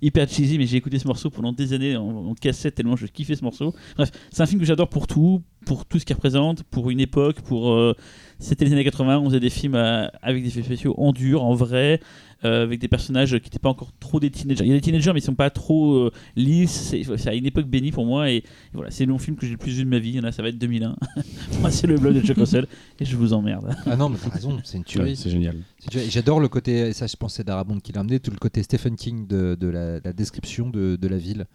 hyper cheesy. Mais j'ai écouté ce morceau pendant des années en, en cassette tellement je kiffais ce morceau. Bref, c'est un film que j'adore pour tout, pour tout ce qu'il représente, pour une époque, pour. Euh, c'était les années 80, on faisait des films à- avec des effets spéciaux en dur, en vrai, euh, avec des personnages qui n'étaient pas encore trop des teenagers. Il y a des teenagers, mais ils sont pas trop euh, lisses. C'est à une époque bénie pour moi. Et, et voilà, c'est le long film que j'ai le plus vu de ma vie. Il y en a, ça va être 2001. moi, c'est le blog de Chuck Russell. Et je vous emmerde. Ah non, mais t'as raison, c'est une Ouais, tuerie. c'est génial. J'adore le côté, et ça je pense c'est Darabont qui l'a amené, tout le côté Stephen King de, de la, la description de, de la ville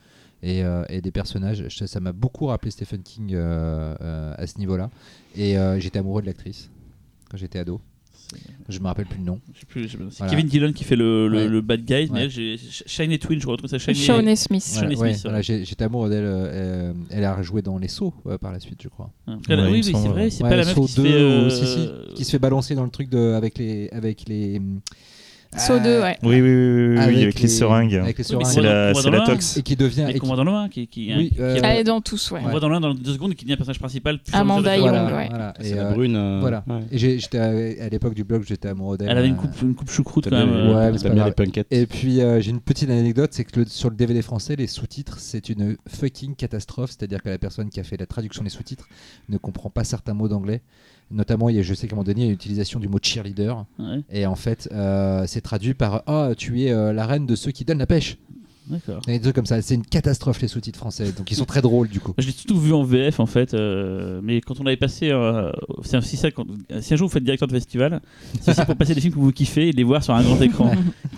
et, euh, et des personnages. Je- Ça m'a beaucoup rappelé Stephen King euh, euh, à ce niveau-là. Et euh, j'étais amoureux de l'actrice quand j'étais ado. Je me rappelle plus le nom. Plus. C'est Voilà. Kevin Dillon qui fait le, le, Ouais. le bad guy. Mais Ouais. j'ai Shiny Twin, je retrouve ça. Shiny. Shawnee Smith. Voilà, ouais, Smith, voilà, j'étais amoureux d'elle. euh, elle a rejoué dans Les Sauts euh, par la suite, je crois. Il oui, c'est vrai. C'est Ouais, pas la meuf Saut qui se 2 fait. euh, si, si, qui se fait balancer dans le truc de, avec les avec les Saut 2, ouais. Oui, oui, oui, oui, oui, Avec les, les- seringues. C'est seringues. la, le tox. Et qui devient. Et et qu'on voit dans le 1, qui, qui, Oui, qui- euh, qui- Elle est dans tous, ouais. on voit dans le 1 dans deux secondes qui devient un personnage principal. Amanda le Young, d'acteur. ouais. voilà. C'est Et, la euh, brune. euh, voilà. ouais. Et j'ai- j'étais à, l'époque du blog, j'étais amoureux d'elle. Elle avait une euh, coupe, une coupe choucroute quand même. euh, ouais, mais c'est t'as pas bien les punkettes. Et puis euh, j'ai une petite anecdote, c'est que le- sur le DVD français, les sous-titres, c'est une fucking catastrophe. C'est-à-dire que la personne qui a fait la traduction des sous-titres ne comprend pas certains mots d'anglais. Notamment, il y a- je sais qu'à un moment donné, il y a l'utilisation du mot cheerleader. Ouais, Et en fait, euh, c'est traduit par Ah, tu es euh, la reine de ceux qui donnent la pêche. D'accord. Des trucs comme ça. C'est une catastrophe, les sous-titres français. Donc ils sont très drôles, du coup. Je l'ai surtout vu en VF en fait, euh, mais quand on avait passé, euh, c'est aussi ça, quand- si un jour vous faites directeur de festival, c'est aussi pour passer des films que vous kiffez et les voir sur un grand écran.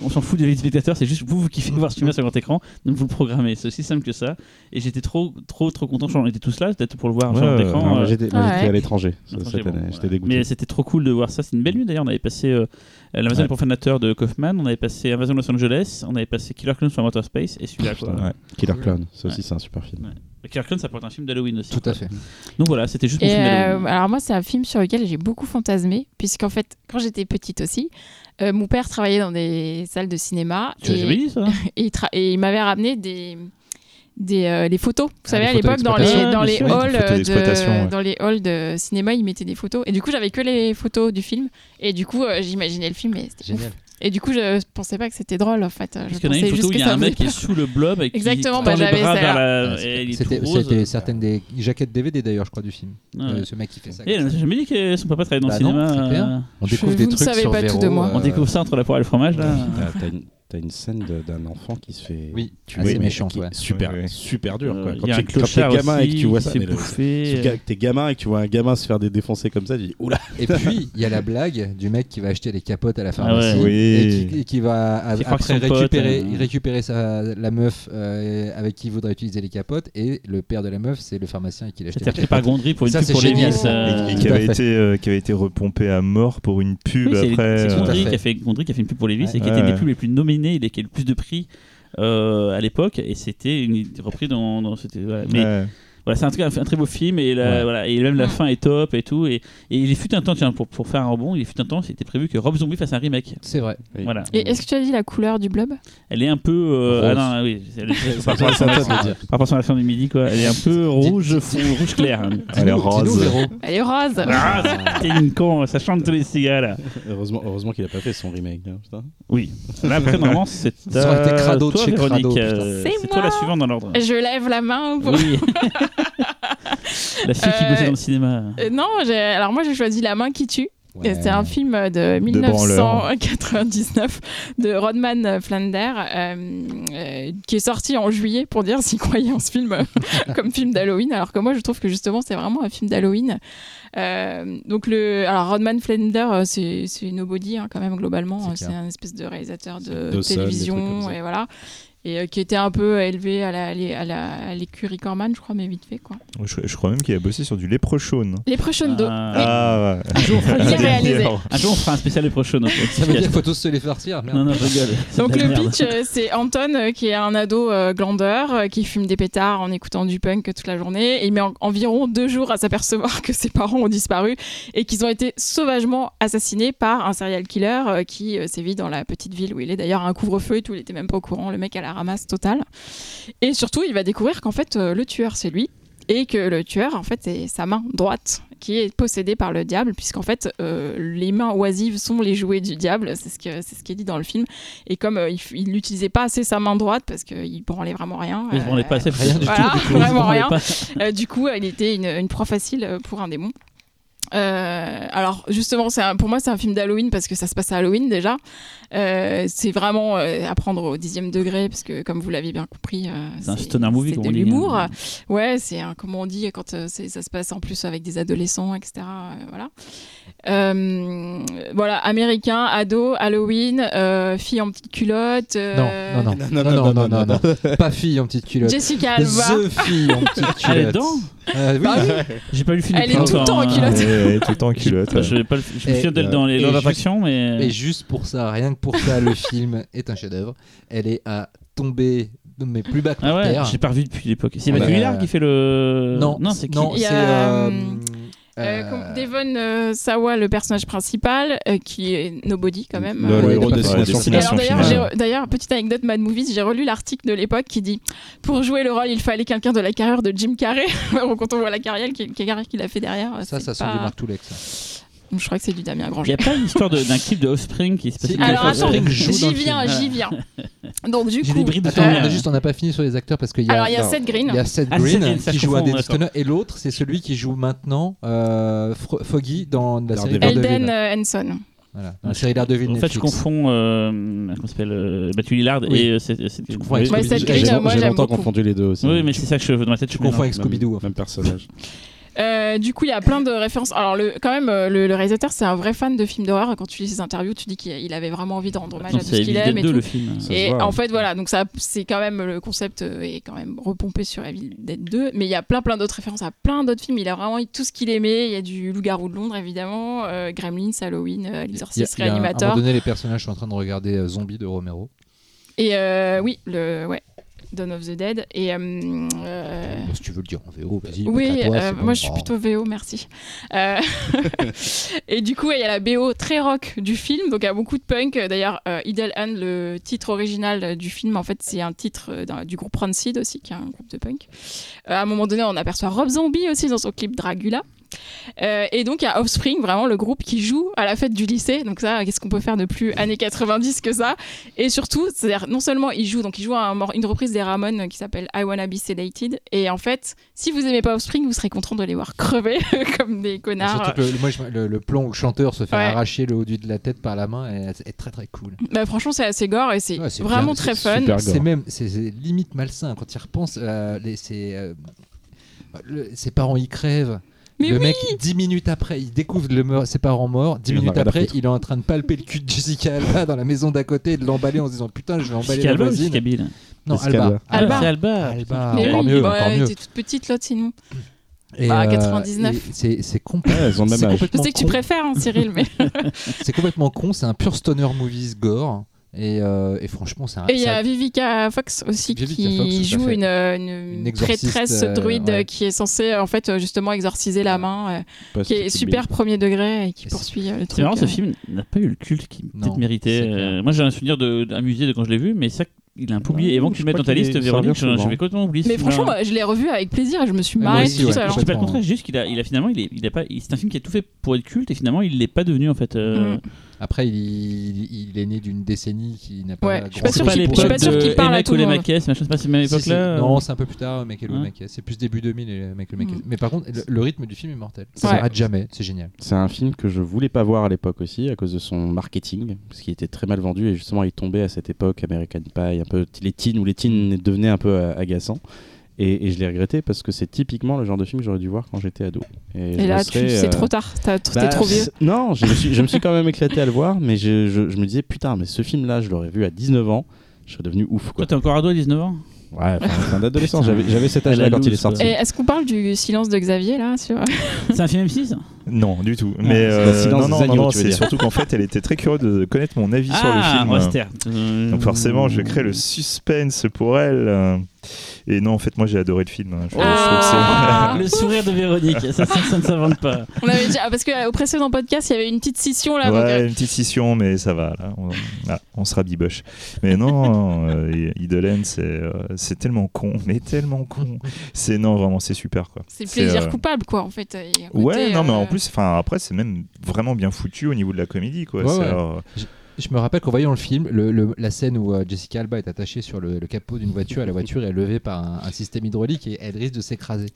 On s'en fout des spectateurs, c'est juste vous vous kiffez voir ce film sur un grand écran, donc vous le programmez. C'est aussi simple que ça. Et j'étais trop, trop, trop content. On était tous là, peut-être pour le voir sur Ouais, grand écran. Euh, J'étais moi, Ouais. j'étais à l'étranger ce- L'étranger, cette bon, année. voilà. J'étais dégoûté. Mais c'était trop cool de voir ça. C'est une belle nuit d'ailleurs. On avait passé euh, l'Amazon Ouais. les profanateur de Kaufman, on avait passé Amazon Los Angeles, on avait passé Killer Clowns sur Motor Space et celui-là. Ouais. Killer Clown, ça aussi c'est un super film. Killer Clowns, ça porte un film d'Halloween aussi. Tout à fait. Donc voilà, c'était juste mon film euh, d'Halloween. alors moi, c'est un film sur lequel j'ai beaucoup fantasmé, puisqu'en fait, quand j'étais petite aussi, euh, mon père travaillait dans des salles de cinéma Tu et, jamais dit ça? et il, tra- et il m'avait ramené des des euh, les photos. Vous Ah, savez, les à photos l'époque, dans les dans Ah, les halls d'exploitation, de ouais. dans les halls de cinéma, ils mettaient des photos. Et du coup, j'avais que les photos du film. Et du coup, euh, j'imaginais le film. Et c'était ouf. Génial. Et du coup, je pensais pas que c'était drôle en fait. Je Parce qu'il y en a une photo où il y a un mec qui est sous le blob et qui Exactement, tend bah, les j'avais la... Est C'était tout certaines des jaquettes DVD d'ailleurs, je crois, du film. Ouais. Euh, ce mec qui fait ça. Et elle m'a jamais dit que son papa travaillait dans Bah le non, cinéma. clair. euh, On Je- découvre vous des ne trucs savez sur pas tout Véro, de moi. euh, On découvre ça entre la poire et le fromage là. T'as- une, scène d'un enfant qui se fait Oui, qui est ouais. Super, Oui, oui. super dur. Euh, Quoi. Quand tu- clochard gamin et que tu vois ça, tes gamins et que tu vois un gamin se faire des défoncer comme ça, tu dis oula. Et puis, il y a la blague du mec qui va acheter les capotes à la pharmacie Ah ouais. et, Oui. qui, et qui va Qui après pote, récupérer, euh, récupérer sa, la meuf euh, avec qui il voudrait utiliser les capotes et le père de la meuf, c'est le pharmacien qui l'a les repris par capotes. Gondry pour une pub c'est pour euh, Et, qui, avait été, qui avait été repompé à mort pour une pub Oui, c'est après. c'est Gondry qui a fait. fait Gondry qui a fait une pub pour Ouais. et qui était une des pubs les plus a eu le plus de prix euh, à l'époque et c'était une- repris dans. Voilà c'est un, truc- un très beau film et, la- Ouais. voilà, et même la fin est top et tout et, et il fut un temps tiens pour, pour faire un rebond il fut un temps c'était prévu que Rob Zombie fasse un remake C'est vrai. Oui. voilà Et est-ce que tu as dit la couleur du blob? Elle est un peu euh, Rose. ah non oui par C'est rapport à son accent du midi quoi elle est un peu rouge fou- rouge clair hein. Elle est rose. Elle est rose. ah c'est une con ça chante tous les cigares là Heureusement, heureusement qu'il a pas fait son remake. hein, putain. oui là après normalement c'est Ça aurait été crado de toi chez crado, euh, c'est toi la suivante dans l'ordre Je lève la main pour. Oui. la fille qui Euh, bossait dans le cinéma. Euh, non, j'ai- alors moi j'ai choisi La main qui tue. Ouais. C'est un film de branleur. 1999 de Rodman Flander euh, euh, qui est sorti en juillet pour dire s'il croyait en ce film comme film d'Halloween. Alors que moi je trouve que justement c'est vraiment un film d'Halloween. Euh, donc le, alors Rodman Flander euh, c'est c'est nobody hein, quand même globalement. C'est un espèce de réalisateur de télévision et voilà. Et euh, qui était un peu élevé à la- à la- à l'écurie Corman, je crois, mais vite fait quoi. Je, je crois même qu'il a bossé sur du Leprechaun. Les prochaines dos. Ah. Oui. Ah, ouais. Un jour, on fera un jour, on fera un spécial les prochains. Ça veut dire qu'il faut tous se les farcir. merde. Non, non, je rigole. Donc le merde. pitch, euh, c'est Anton euh, qui est un ado euh, glandeur qui fume des pétards en écoutant du punk toute la journée. Et il met en- environ deux jours à s'apercevoir que ses parents ont disparu et qu'ils ont été sauvagement assassinés par un serial killer euh, qui euh, sévit dans la petite ville où il est. D'ailleurs, un couvre-feu et tout, il était même pas au courant. Le mec à la ramasse totale. Et surtout, il va découvrir qu'en fait, euh, le tueur, c'est lui. Et que le tueur, en fait, c'est sa main droite qui est possédée par le diable, puisqu'en fait, euh, les mains oisives sont les jouets du diable. C'est ce, que, c'est ce qui est dit dans le film. Et comme euh, il il n'utilisait pas assez sa main droite, parce qu'il branlait vraiment rien. Je m'en ai pas assez. Rien du Voilà, tout. vraiment rien. Pas... Euh, du coup, il était une, une proie facile euh, pour un démon. Euh, alors justement, c'est un- pour moi c'est un film d'Halloween parce que ça se passe à Halloween déjà. Euh, c'est vraiment euh, à prendre au dixième degré parce que comme vous l'avez bien compris, euh, C'est un stoner movie, c'est de l'humour. Ouais, c'est un, comme on dit quand euh, ça se passe en plus avec des adolescents, etc. euh, voilà. Euh, voilà, américain, ado, Halloween, euh, fille en petite culotte. euh, Non, non, non, non, non, non, non, non, pas fille en petite culotte. Jessica Alba. The fille en petite culotte. Elle est dedans Euh, oui. Bah oui. J'ai pas lu le film. Elle est tout le temps en culotte. Elle est tout le temps en culotte. Bah, Je, l'ai pas le- je me souviens d'elle dans les d'attraction, mais. Et juste pour ça, rien que pour ça, le film est un chef-d'œuvre. Elle est à tomber de mes plus bas Ah par ouais, terre. j'ai pas revu depuis l'époque. C'est Bah, Mathieu Hillard qui fait le. Non, non, c'est qui non, c'est euh, euh, Euh, Devon euh, Sawa, le personnage principal, euh, qui est nobody quand même. Le, Euh, héros de d'ailleurs, petite anecdote Mad Movies, j'ai relu l'article de l'époque qui dit pour jouer le rôle, il fallait quelqu'un de la carrière de Jim Carrey. Quand on voit la carrière qu'il a fait derrière, Ça, ça sent pas- du Mark Toulek. ça. Je crois que c'est du Damien Il n'y Granger. a pas une histoire d'un clip de Offspring qui se passe Alors attends, Offspring joue dans j'y viens, j'y viens. Donc du J'ai coup, des bribes de Attends, on a juste, on n'a pas fini sur les acteurs parce qu'il y a. alors il y a Seth Green. Il y a Seth Ah, Green qui joue. Stoner et l'autre c'est celui qui joue maintenant euh, Foggy dans la série. Elden euh, Henson. Voilà, dans la série Daredevil En fait, je confonds euh, comment s'appelle euh, Matthew Lillard Oui. et euh, c'est c'est- Tu confonds avec oui, Ouais, Scooby-Doo. Seth J'ai longtemps beaucoup. confondu les deux aussi. Oui, mais c'est ça que je dans ma tête. Je Tu confonds avec Même- Scooby-Doo. en fait. Même personnage. Euh, du coup, il y a plein de références. Alors, le, quand même, euh, le, le réalisateur, c'est un vrai fan de films d'horreur. Quand tu lis ses interviews, tu dis qu'il il avait vraiment envie de rendre hommage à tout ce qu'il aime et 2 tout. le film. Ça Et en ouais. fait, voilà, donc ça, c'est quand même le concept euh, est quand même repompé sur Evil Dead 2, mais il y a plein plein d'autres références à plein d'autres films. Il a vraiment eu tout ce qu'il aimait. Il y a du Loup-garou de Londres, évidemment, euh, Gremlins, Halloween, euh, L'Exorciste, un- À un Réanimateur. moment donné, les personnages sont en train de regarder Zombie de Romero. Et oui, le ouais, Dawn of the Dead. Et euh, euh, si tu veux le dire en VO, vas-y. Oui, toi, euh, bon. moi je suis plutôt VO, merci. Euh, et du coup, il y a la BO très rock du film, donc il y a beaucoup de punk. D'ailleurs, Idle Hand, le titre original du film, en fait, c'est un titre du groupe Rancid aussi, qui est un groupe de punk. À un moment donné, on aperçoit Rob Zombie aussi dans son clip Dragula. Euh, et donc, il y a Offspring, vraiment le groupe qui joue à la fête du lycée. Donc, ça, qu'est-ce qu'on peut faire de plus années 90 que ça? Et surtout, c'est-à-dire, non seulement il joue, donc il joue un mor- une reprise des Ramones qui s'appelle I Wanna Be Sedated. Et en fait, si vous aimez pas Offspring, vous serez content de les voir crever comme des connards. Surtout que le, moi, je- le, le plan où le chanteur se fait Ouais. arracher le haut du de la tête par la main est, est très très cool. Bah, franchement, c'est assez gore et c'est Ouais, vraiment bien, très fun. C'est même, c'est limite malsain quand il repense. euh, les, euh, le- ses parents y crèvent. Mais le oui mec, dix minutes après, il découvre le meur- ses parents morts. Dix Il en a minutes rien à après, il est en train de palper le cul de Jessica Alba dans la maison d'à côté et de l'emballer en se disant Putain, je vais emballer Jessica la Alba voisine. Biel Non, Alba. Alba. Alba. Ah, c'est Alba. Alba, Mais encore oui, mieux, bah, encore elle mieux. était toute petite l'autre sinon. Et, Bah, euh, 99. et C'est Ouais, elles ont le même c'est âge. Je complètement sais que tu con. préfères, hein, Cyril, mais. C'est complètement con. C'est un pur stoner movies gore. Et, euh, et franchement, c'est un. Et il y a Vivica Fox aussi Vivica qui Fox, joue une, euh, une, prêtresse euh, druide ouais. qui est censée en fait euh, justement exorciser la main, euh, qui est super premier degré et qui Et poursuit euh, le truc. C'est marrant, ce euh. film n'a pas eu le culte qu'il Non, peut-être méritait. Euh, moi, j'ai un souvenir de- d'un musée de quand je l'ai vu, mais ça, il a un peu oublié. Et avant que tu le mettes dans ta liste, Véronique, je- j'avais complètement oublié. ce Mais franchement, moi, je l'ai revu avec plaisir et je me suis aussi, tout ouais. Je dis pas le contraire, juste qu'il a, il a finalement, il est, il a pas, c'est un film qui est tout fait pour être culte et finalement, il l'est pas devenu en fait. euh, Mm. Après, il, il est né d'une décennie qui n'a pas. Ouais, je suis pas chose qu'il- pour je suis elle. pas sûre qu'il parle à tout le les monde. Machin, c'est pas cette même Si, si. époque-là. Non, c'est un peu plus tard, Michael Hein. C'est plus début 2000 et Michael Mackay. Mm. Mais par contre, le, le rythme du film est mortel. Ça Ouais. s'arrête jamais, c'est génial. C'est un film que je voulais pas voir à l'époque aussi à cause de son marketing, parce qu'il était très mal vendu et justement il tombait à cette époque American Pie, un peu les teens où les teens devenaient un peu euh, agaçants. Et, et je l'ai regretté parce que c'est typiquement le genre de film que j'aurais dû voir quand j'étais ado. Et je là, tu- c'est euh, trop tard. T'as- T'es bah, trop vieux. Non, je me, suis, je me suis quand même éclaté à le voir, mais je, je- je me disais putain, mais ce film-là, je l'aurais vu à 19 ans, je serais devenu ouf Toi, quoi. t'es encore ado à 19 ans? Ouais, enfin, fin d'adolescence, j'avais j'avais cet âge-là quand il est sorti. Et est-ce qu'on parle du silence de Xavier là sur... C'est un film M6 Non, du tout. Mais c'est euh, non, non, non, c'est surtout qu'en fait, elle était très curieuse de connaître mon avis sur le Ah, film. Euh, Donc forcément, je crée le suspense pour elle. Et non, en fait, moi, j'ai adoré le film. hein. Je, Ah. Le sourire de Véronique, ça, ça, ça ne s'invente pas. On avait déjà parce que euh, au précédent podcast, il y avait une petite scission là. Ouais, euh, une petite scission, mais ça va. Là, on, là, on sera biboche. Mais non, euh, Idolène, c'est euh, c'est tellement con, mais tellement con. C'est non, vraiment, c'est super quoi. c'est plaisir euh, coupable quoi en fait. Côté, Ouais, non, mais en euh, plus, enfin après, c'est même vraiment bien foutu au niveau de la comédie quoi. Ouais, C'est, ouais. euh, Je me rappelle qu'en voyant le film, le- le- la scène où euh, Jessica Alba est attachée sur le, le capot d'une voiture et la voiture est levée par un, un système hydraulique et elle risque de s'écraser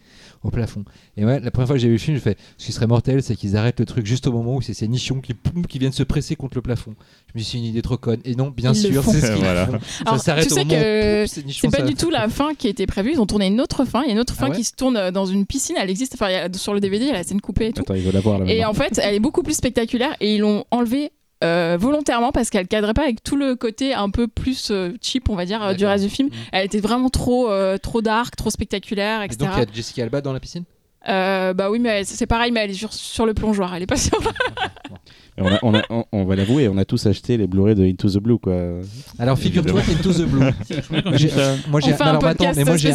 au plafond. Et ouais, la première fois que j'ai vu le film, je fais ce qui serait mortel, c'est qu'ils arrêtent le truc juste au moment où c'est ces nichons qui, poum, qui viennent se presser contre le plafond. Je me suis dit, c'est une idée trop conne. Et non, bien Ils sûr, c'est ce qu'ils Voilà. font. Alors, ça s'arrête tu au sais moment que ces nichons C'est pas du tout la fin qui était prévue. Ils ont tourné une autre fin. Il y a une autre fin Ah ouais qui se tourne euh, dans une piscine. Elle existe. Enfin, il y a- sur le DVD, il y a la scène coupée et tout. Attends, il veut la voir là Et en fait, elle est beaucoup plus spectaculaire et ils l'ont enlevée euh, volontairement parce qu'elle cadrait pas avec tout le côté un peu plus euh, cheap, on va dire, euh, du reste du film. Mm. Elle était vraiment trop, trop dark, trop spectaculaire, Et etc. donc il y a Jessica Alba dans la piscine? Euh, bah oui, mais c'est pareil, mais elle est sur, sur le plongeoir, elle est pas sur. On, a- on, a- on- on va l'avouer, on a tous acheté les Blu-ray de Into the Blue, quoi. Alors figure-toi Into the Blue. J'ai- Moi j'ai On fait un alors, attends, mais moi j'ai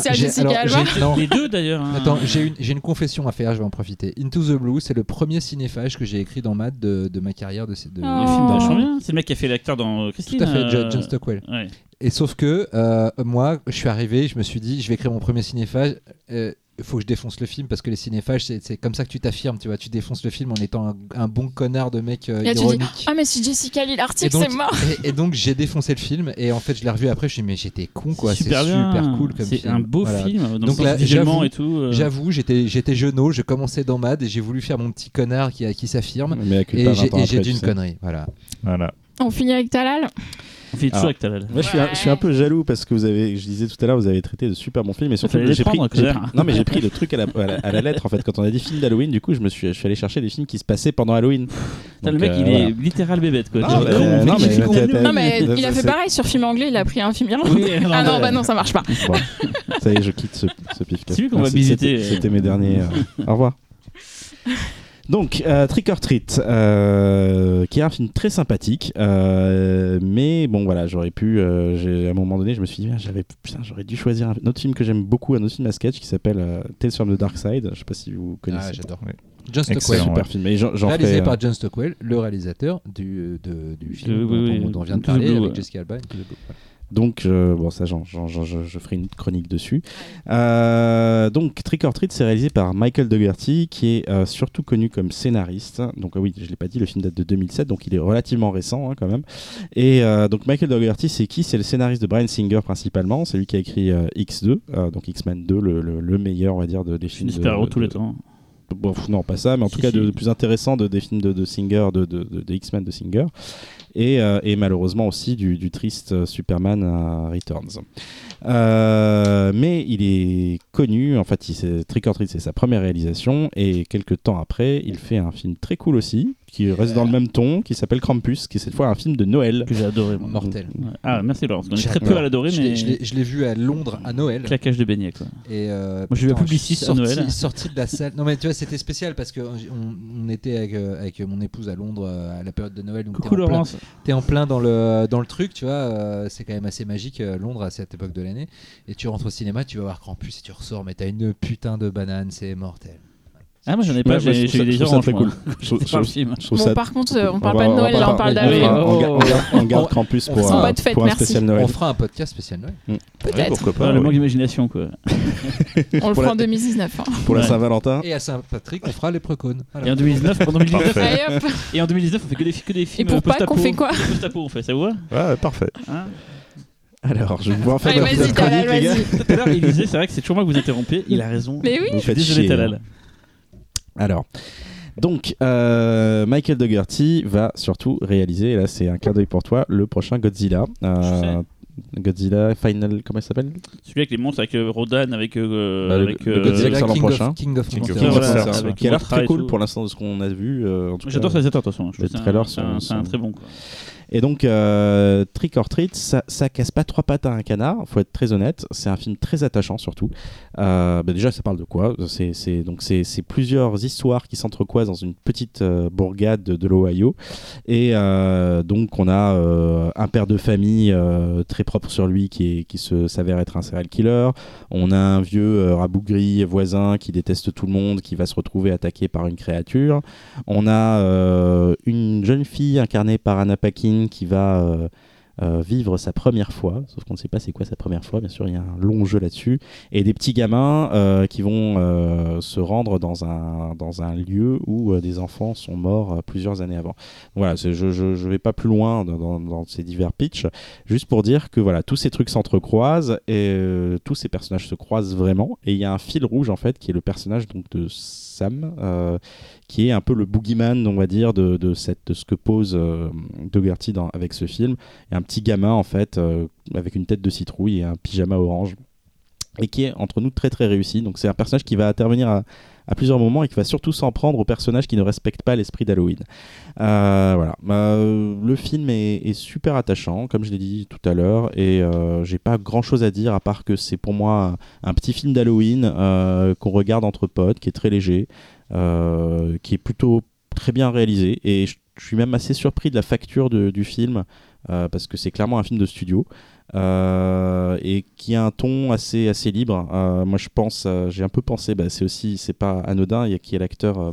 Les deux d'ailleurs. hein. Attends, j'ai une, une confession à faire, je vais en profiter. Into the Blue, c'est le premier cinéphage que j'ai écrit dans Math de, de ma carrière de, de- Oh. Le film dans- vachement bien. C'est le mec qui a fait l'acteur dans euh, Tout Christine. à fait, euh, John- John Stockwell. Ouais. Et sauf que euh, moi, je suis arrivé, je me suis dit, je vais écrire mon premier cinéphage. Il faut que je défonce le film parce que les cinéphages, c'est comme ça que tu t'affirmes, tu vois. Tu défonces le film en étant un, un bon connard de mec euh, Et là, tu dis, ironique. Ah, mais si Jessica lit Et l'article, c'est mort. et, et donc j'ai défoncé le film et en fait je l'ai revu après je me suis dit mais j'étais con quoi c'est super super, cool comme C'est un beau Voilà. film. Dans Donc là, visuellement j'avoue- et tout. euh, J'avoue j'étais j'étais jeuneau je commençais dans Mad et j'ai voulu faire mon petit connard qui, qui s'affirme et 20 j'ai ans et j'ai après, dit tu une connerie voilà Voilà. On finit avec Talal? Fait toujours. Moi, je suis, un, je suis un peu jaloux parce que vous avez, je disais tout à l'heure, vous avez traité de super bons films, et surtout j'ai pris, non mais j'ai pris le truc à la, à la- à la lettre en fait. Quand on a dit film d'Halloween, du coup, je me suis, je suis allé chercher des films qui se passaient pendant Halloween. Le mec, euh, il voilà. est littéral bébête quoi. Non, mais- non, mais mais- il Non, mais a fait pareil sur film anglais, il a pris un film irlandais. Oui, Ah non, bah non, ça marche pas. Bon, ça y est, je quitte ce, ce pif C'est lui qu'on va visiter. C'était c'était mes derniers. euh, Au revoir. Donc, euh, Trick or Treat, euh, qui est un film très sympathique, euh, mais bon voilà, j'aurais pu, euh, à un moment donné, je me suis dit, ah, j'avais, putain, j'aurais dû choisir un autre film que j'aime beaucoup, un autre film à sketch qui s'appelle euh, Tales from the Dark Side. Je sais pas si vous connaissez. ah, j'adore Oui. John Stockwell Excellent. Super ouais. film. Et réalisé euh, par John Stockwell le réalisateur du, de- du film dont, oui, dont- on vient de parler Blue, avec ouais. Jessica Alba. Voilà. Donc, euh, bon, ça, j'en- j'en- j'en- je, je ferai une chronique dessus. Euh, donc, Trick or Treat, c'est réalisé par Michael Dougherty, qui est euh, surtout connu comme scénariste. Donc, ah oui, je l'ai pas dit, le film date de 2007, donc il est relativement récent hein, quand même. Et euh, donc, Michael Dougherty, c'est qui C'est le scénariste de Brian Singer principalement. C'est lui qui a écrit euh, X2, euh, donc X-Men 2, le, le- le meilleur, on va dire, de, des C'est films. une super-héros de, tous les de- temps. Bon, non, pas ça, mais en Si, tout cas, de, si. de plus intéressant de, des films de, de Singer, de, de, de- de X-Men de Singer, et, euh, et malheureusement aussi du, triste Superman Returns. Euh, mais il est connu, en fait, il, Trick or Treat, c'est sa première réalisation, et quelques temps après, il fait un film très cool aussi, qui reste dans le même ton, qui s'appelle Krampus, qui est cette fois un film de Noël. Que j'ai adoré. moi. Mortel. Ouais. Ah, merci Laurence. On est très peu à l'adorer, Je l'ai- mais. je l'ai- vu à Londres à Noël Claquage de beignet quoi. Et euh, Moi, j'ai vu la putain, Publicis à sorti- Noël. Sorti de la salle. Non, mais tu vois, c'était spécial parce que on, était avec, euh, avec mon épouse à Londres euh, à la période de Noël. Donc Coucou plein- Laurence. T'es en plein dans le, dans le truc, tu vois. euh, c'est quand même assez magique, Londres, à cette époque de l'année. Et tu rentres au cinéma, tu vas voir Krampus et tu ressors, mais t'as une putain de banane, c'est mortel. Ah, moi j'en ai pas, je j'ai eu des je oranges. très cool. Je pas je- je par contre, euh, on parle pas de Noël, là, on parle on- on, Oh. garde- on garde- on on pour, un, pas spécial On Noël. fera un podcast spécial Noël. Ouais, Peut-être. pourquoi pas. le manque d'imagination quoi. On le fera en 2019. hein. Pour la. Saint-Valentin. Et à Saint-Patrick, on fera les précones. Et en 2019, en 2019, Parfait. Allez hop. et en 2019, on fait que des, des Et films pour post-apo. Pâques, on fait quoi Post-apo, on fait, ça vous va Ouais, parfait. Hein Alors, je vais pouvoir faire Allez, vas-y, Talal, chronique, les gars. vas-y. Tout à l'heure, il disait, c'est vrai que c'est toujours moi que vous interrompez. Il a raison. Mais oui. Vous faites Désolé, Talal. Alors, donc, euh, Michael Dougherty va surtout réaliser, et là c'est un clin d'œil pour toi, le prochain Godzilla. Euh, Godzilla Final, comment il s'appelle? Celui avec les monstres, avec euh, Rodan, avec. euh, Bah, le- avec le euh, Godzilla Godzilla sort l'an King prochain. of, King of King of Monsters. Voilà, avec qui a l'air très cool pour l'instant de ce qu'on a vu. euh, J'adore cas. réalisateur, de toute façon. Les c'est trailers un- sont- C'est très bon. quoi. Et donc, euh, Trick or Treat, ça, ça casse pas trois pattes à un canard, faut être très honnête. C'est un film très attachant surtout. Euh, bah déjà, ça parle de quoi? C'est c'est- donc c'est c'est plusieurs histoires qui s'entrecroisent dans une petite euh, bourgade de, de l'Ohio. Et euh, donc, on a euh, un père de famille euh, très propre sur lui qui, se s'avère être un serial killer. On a un vieux euh, rabougri voisin qui déteste tout le monde, qui va se retrouver attaqué par une créature. On a euh, une jeune fille incarnée par Anna Paquin qui va euh, vivre sa première fois, sauf qu'on ne sait pas c'est quoi sa première fois, bien sûr, il y a un long jeu là-dessus, et des petits gamins euh, qui vont euh, se rendre dans un, dans un lieu où euh, des enfants sont morts euh, plusieurs années avant. Voilà, je ne vais pas plus loin dans, dans- dans ces divers pitchs, juste pour dire que voilà, tous ces trucs s'entrecroisent et euh, tous ces personnages se croisent vraiment, et il y a un fil rouge en fait qui est le personnage donc de Sam, euh, qui est un peu le boogeyman, on va dire, de, de, cette, de ce que pose euh, Dougherty dans, avec ce film. Et un petit gamin, en fait, euh, avec une tête de citrouille et un pyjama orange. Et qui est, entre nous, très très réussi. Donc, c'est un personnage qui va intervenir à, à plusieurs moments et qui va surtout s'en prendre aux personnages qui ne respectent pas l'esprit d'Halloween. Euh, voilà. Bah, euh, le film est, super attachant, comme je l'ai dit tout à l'heure, et euh, j'ai pas grand chose à dire à part que c'est pour moi un, petit film d'Halloween qu'on regarde entre potes, qui est très léger, qui est plutôt très bien réalisé, et je, suis même assez surpris de la facture de- du film euh, parce que c'est clairement un film de studio. euh, et qui a un ton assez assez libre. Euh, moi, je pense, euh, j'ai un peu pensé, bah, c'est aussi, c'est pas anodin. Il y a qui est l'acteur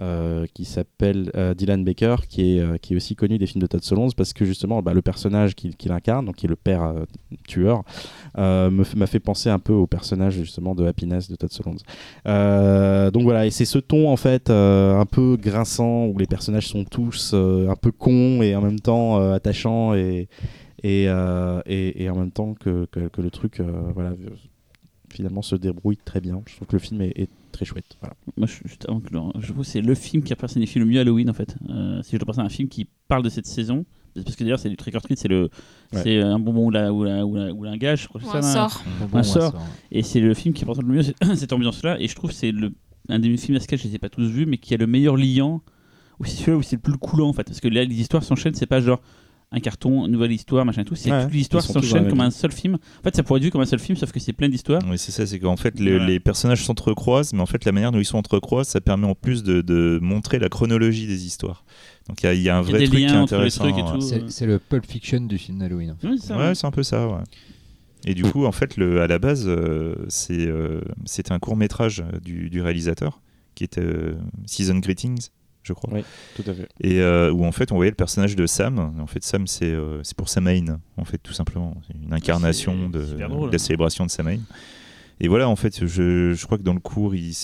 euh, qui s'appelle euh, Dylan Baker, qui est, euh, qui est aussi connu des films de Todd Solondz, parce que justement, bah, le personnage qu'il incarne, donc qui est le père tueur, m'a fait penser un peu au personnage justement de Happiness de Todd Solondz. Donc voilà, et c'est ce ton en fait un peu grinçant où les personnages sont tous un peu cons et en même temps attachants et et, et, en même temps que, que, que le truc voilà finalement se débrouille très bien. Je trouve que le film est, est très chouette. Voilà. Moi, je, juste avant que Laurent- je trouve que c'est le film qui représente le mieux Halloween en fait. Euh, si je dois penser à un film qui parle de cette saison, parce que d'ailleurs c'est du trick or treat, c'est le, Ouais. c'est un bonbon ou, la, ou, la, ou, la- ou un gage, je crois que Ou un ça. là. sort. Un sort. Et c'est le film qui représente le mieux cette, ambiance-là. Et je trouve que c'est le un des films à sketch, je les ai pas tous vus, mais qui a le meilleur liant. Ou c'est celui-là où c'est le plus coulant en fait, parce que là les histoires s'enchaînent, c'est pas genre un carton, une nouvelle histoire, machin et tout. C'est Ouais, la s'enchaînent même comme un seul film. En fait, ça pourrait être vu comme un seul film, sauf que c'est plein d'histoires. Oui, c'est ça, c'est qu'en fait, les, Voilà. les personnages s'entrecroisent, mais en fait, la manière dont ils sont entrecroisés, ça permet en plus de, de montrer la chronologie des histoires. Donc il y, a- il y a un Il y a vrai truc qui est intéressant. ouais. tout. C'est le Pulp Fiction du film d'Halloween. en fait. Oui, Ouais, c'est un peu ça, ouais. Et du coup, en fait, le, à la base, euh, c'est, euh, c'était un court métrage du, du réalisateur qui était euh, Season Greetings, je crois. Oui, tout à fait. Et euh, où en fait, on voyait le personnage de Sam. En fait, Sam, c'est, euh, pour Samhain, en fait, tout simplement. C'est une incarnation C'est de, super drôle. de la célébration de Samhain. Et voilà, en fait, je, je crois que dans le cours, il,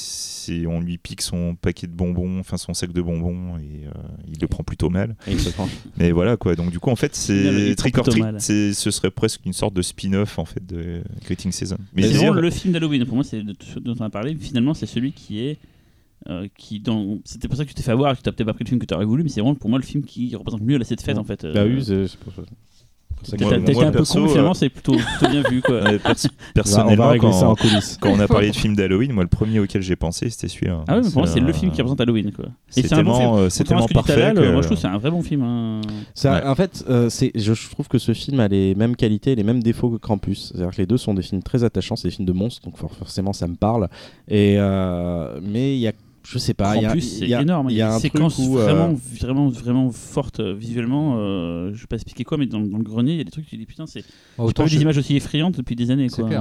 on lui pique son paquet de bonbons, enfin son sac de bonbons, et euh, il le prend plutôt mal. Et il se tranche. Mais voilà quoi, donc du coup en fait mais c'est prend Trick or Treat, ce serait presque une sorte de spin-off en fait de Greeting Season. Mais dire, le film d'Halloween. Pour moi, c'est de ce dont on a parlé. Finalement, c'est celui qui est. euh, qui dans... C'était pour ça que tu t'es fait avoir, que tu as peut-être pas pris le film que tu aurais voulu, mais c'est vraiment pour moi le film qui représente mieux la cette fête Ouais. en fait. euh, Bah oui, c'est pour ça. T'as été un peu perso, con, euh, finalement, c'est plutôt, plutôt bien vu quoi. pers- personnellement régler ça en quand, on a parlé de film d'Halloween, moi le premier auquel j'ai pensé c'était celui-là. Ah oui, mais pour moi, c'est le film qui représente Halloween quoi. C'est un bon film. tellement, euh, c'est tellement que parfait. Talal, euh, moi je trouve que c'est un vrai bon film. hein. Ça, Ouais. En fait, euh, je, trouve que ce film a les mêmes qualités, les mêmes défauts que Krampus. C'est-à-dire que les deux sont des films très attachants, c'est des films de monstres, donc for- forcément ça me parle. Et euh, mais il y a, je sais pas, il y a, en plus, il c'est y a- énorme. Il y a un des truc séquences où, euh, vraiment, vraiment, vraiment fortes euh, visuellement. euh, je vais pas expliquer quoi, mais dans, dans le grenier, il y a des trucs, tu dis putain, c'est. J'ai Autant pas vu je- des images aussi effrayantes depuis des années. Quand- il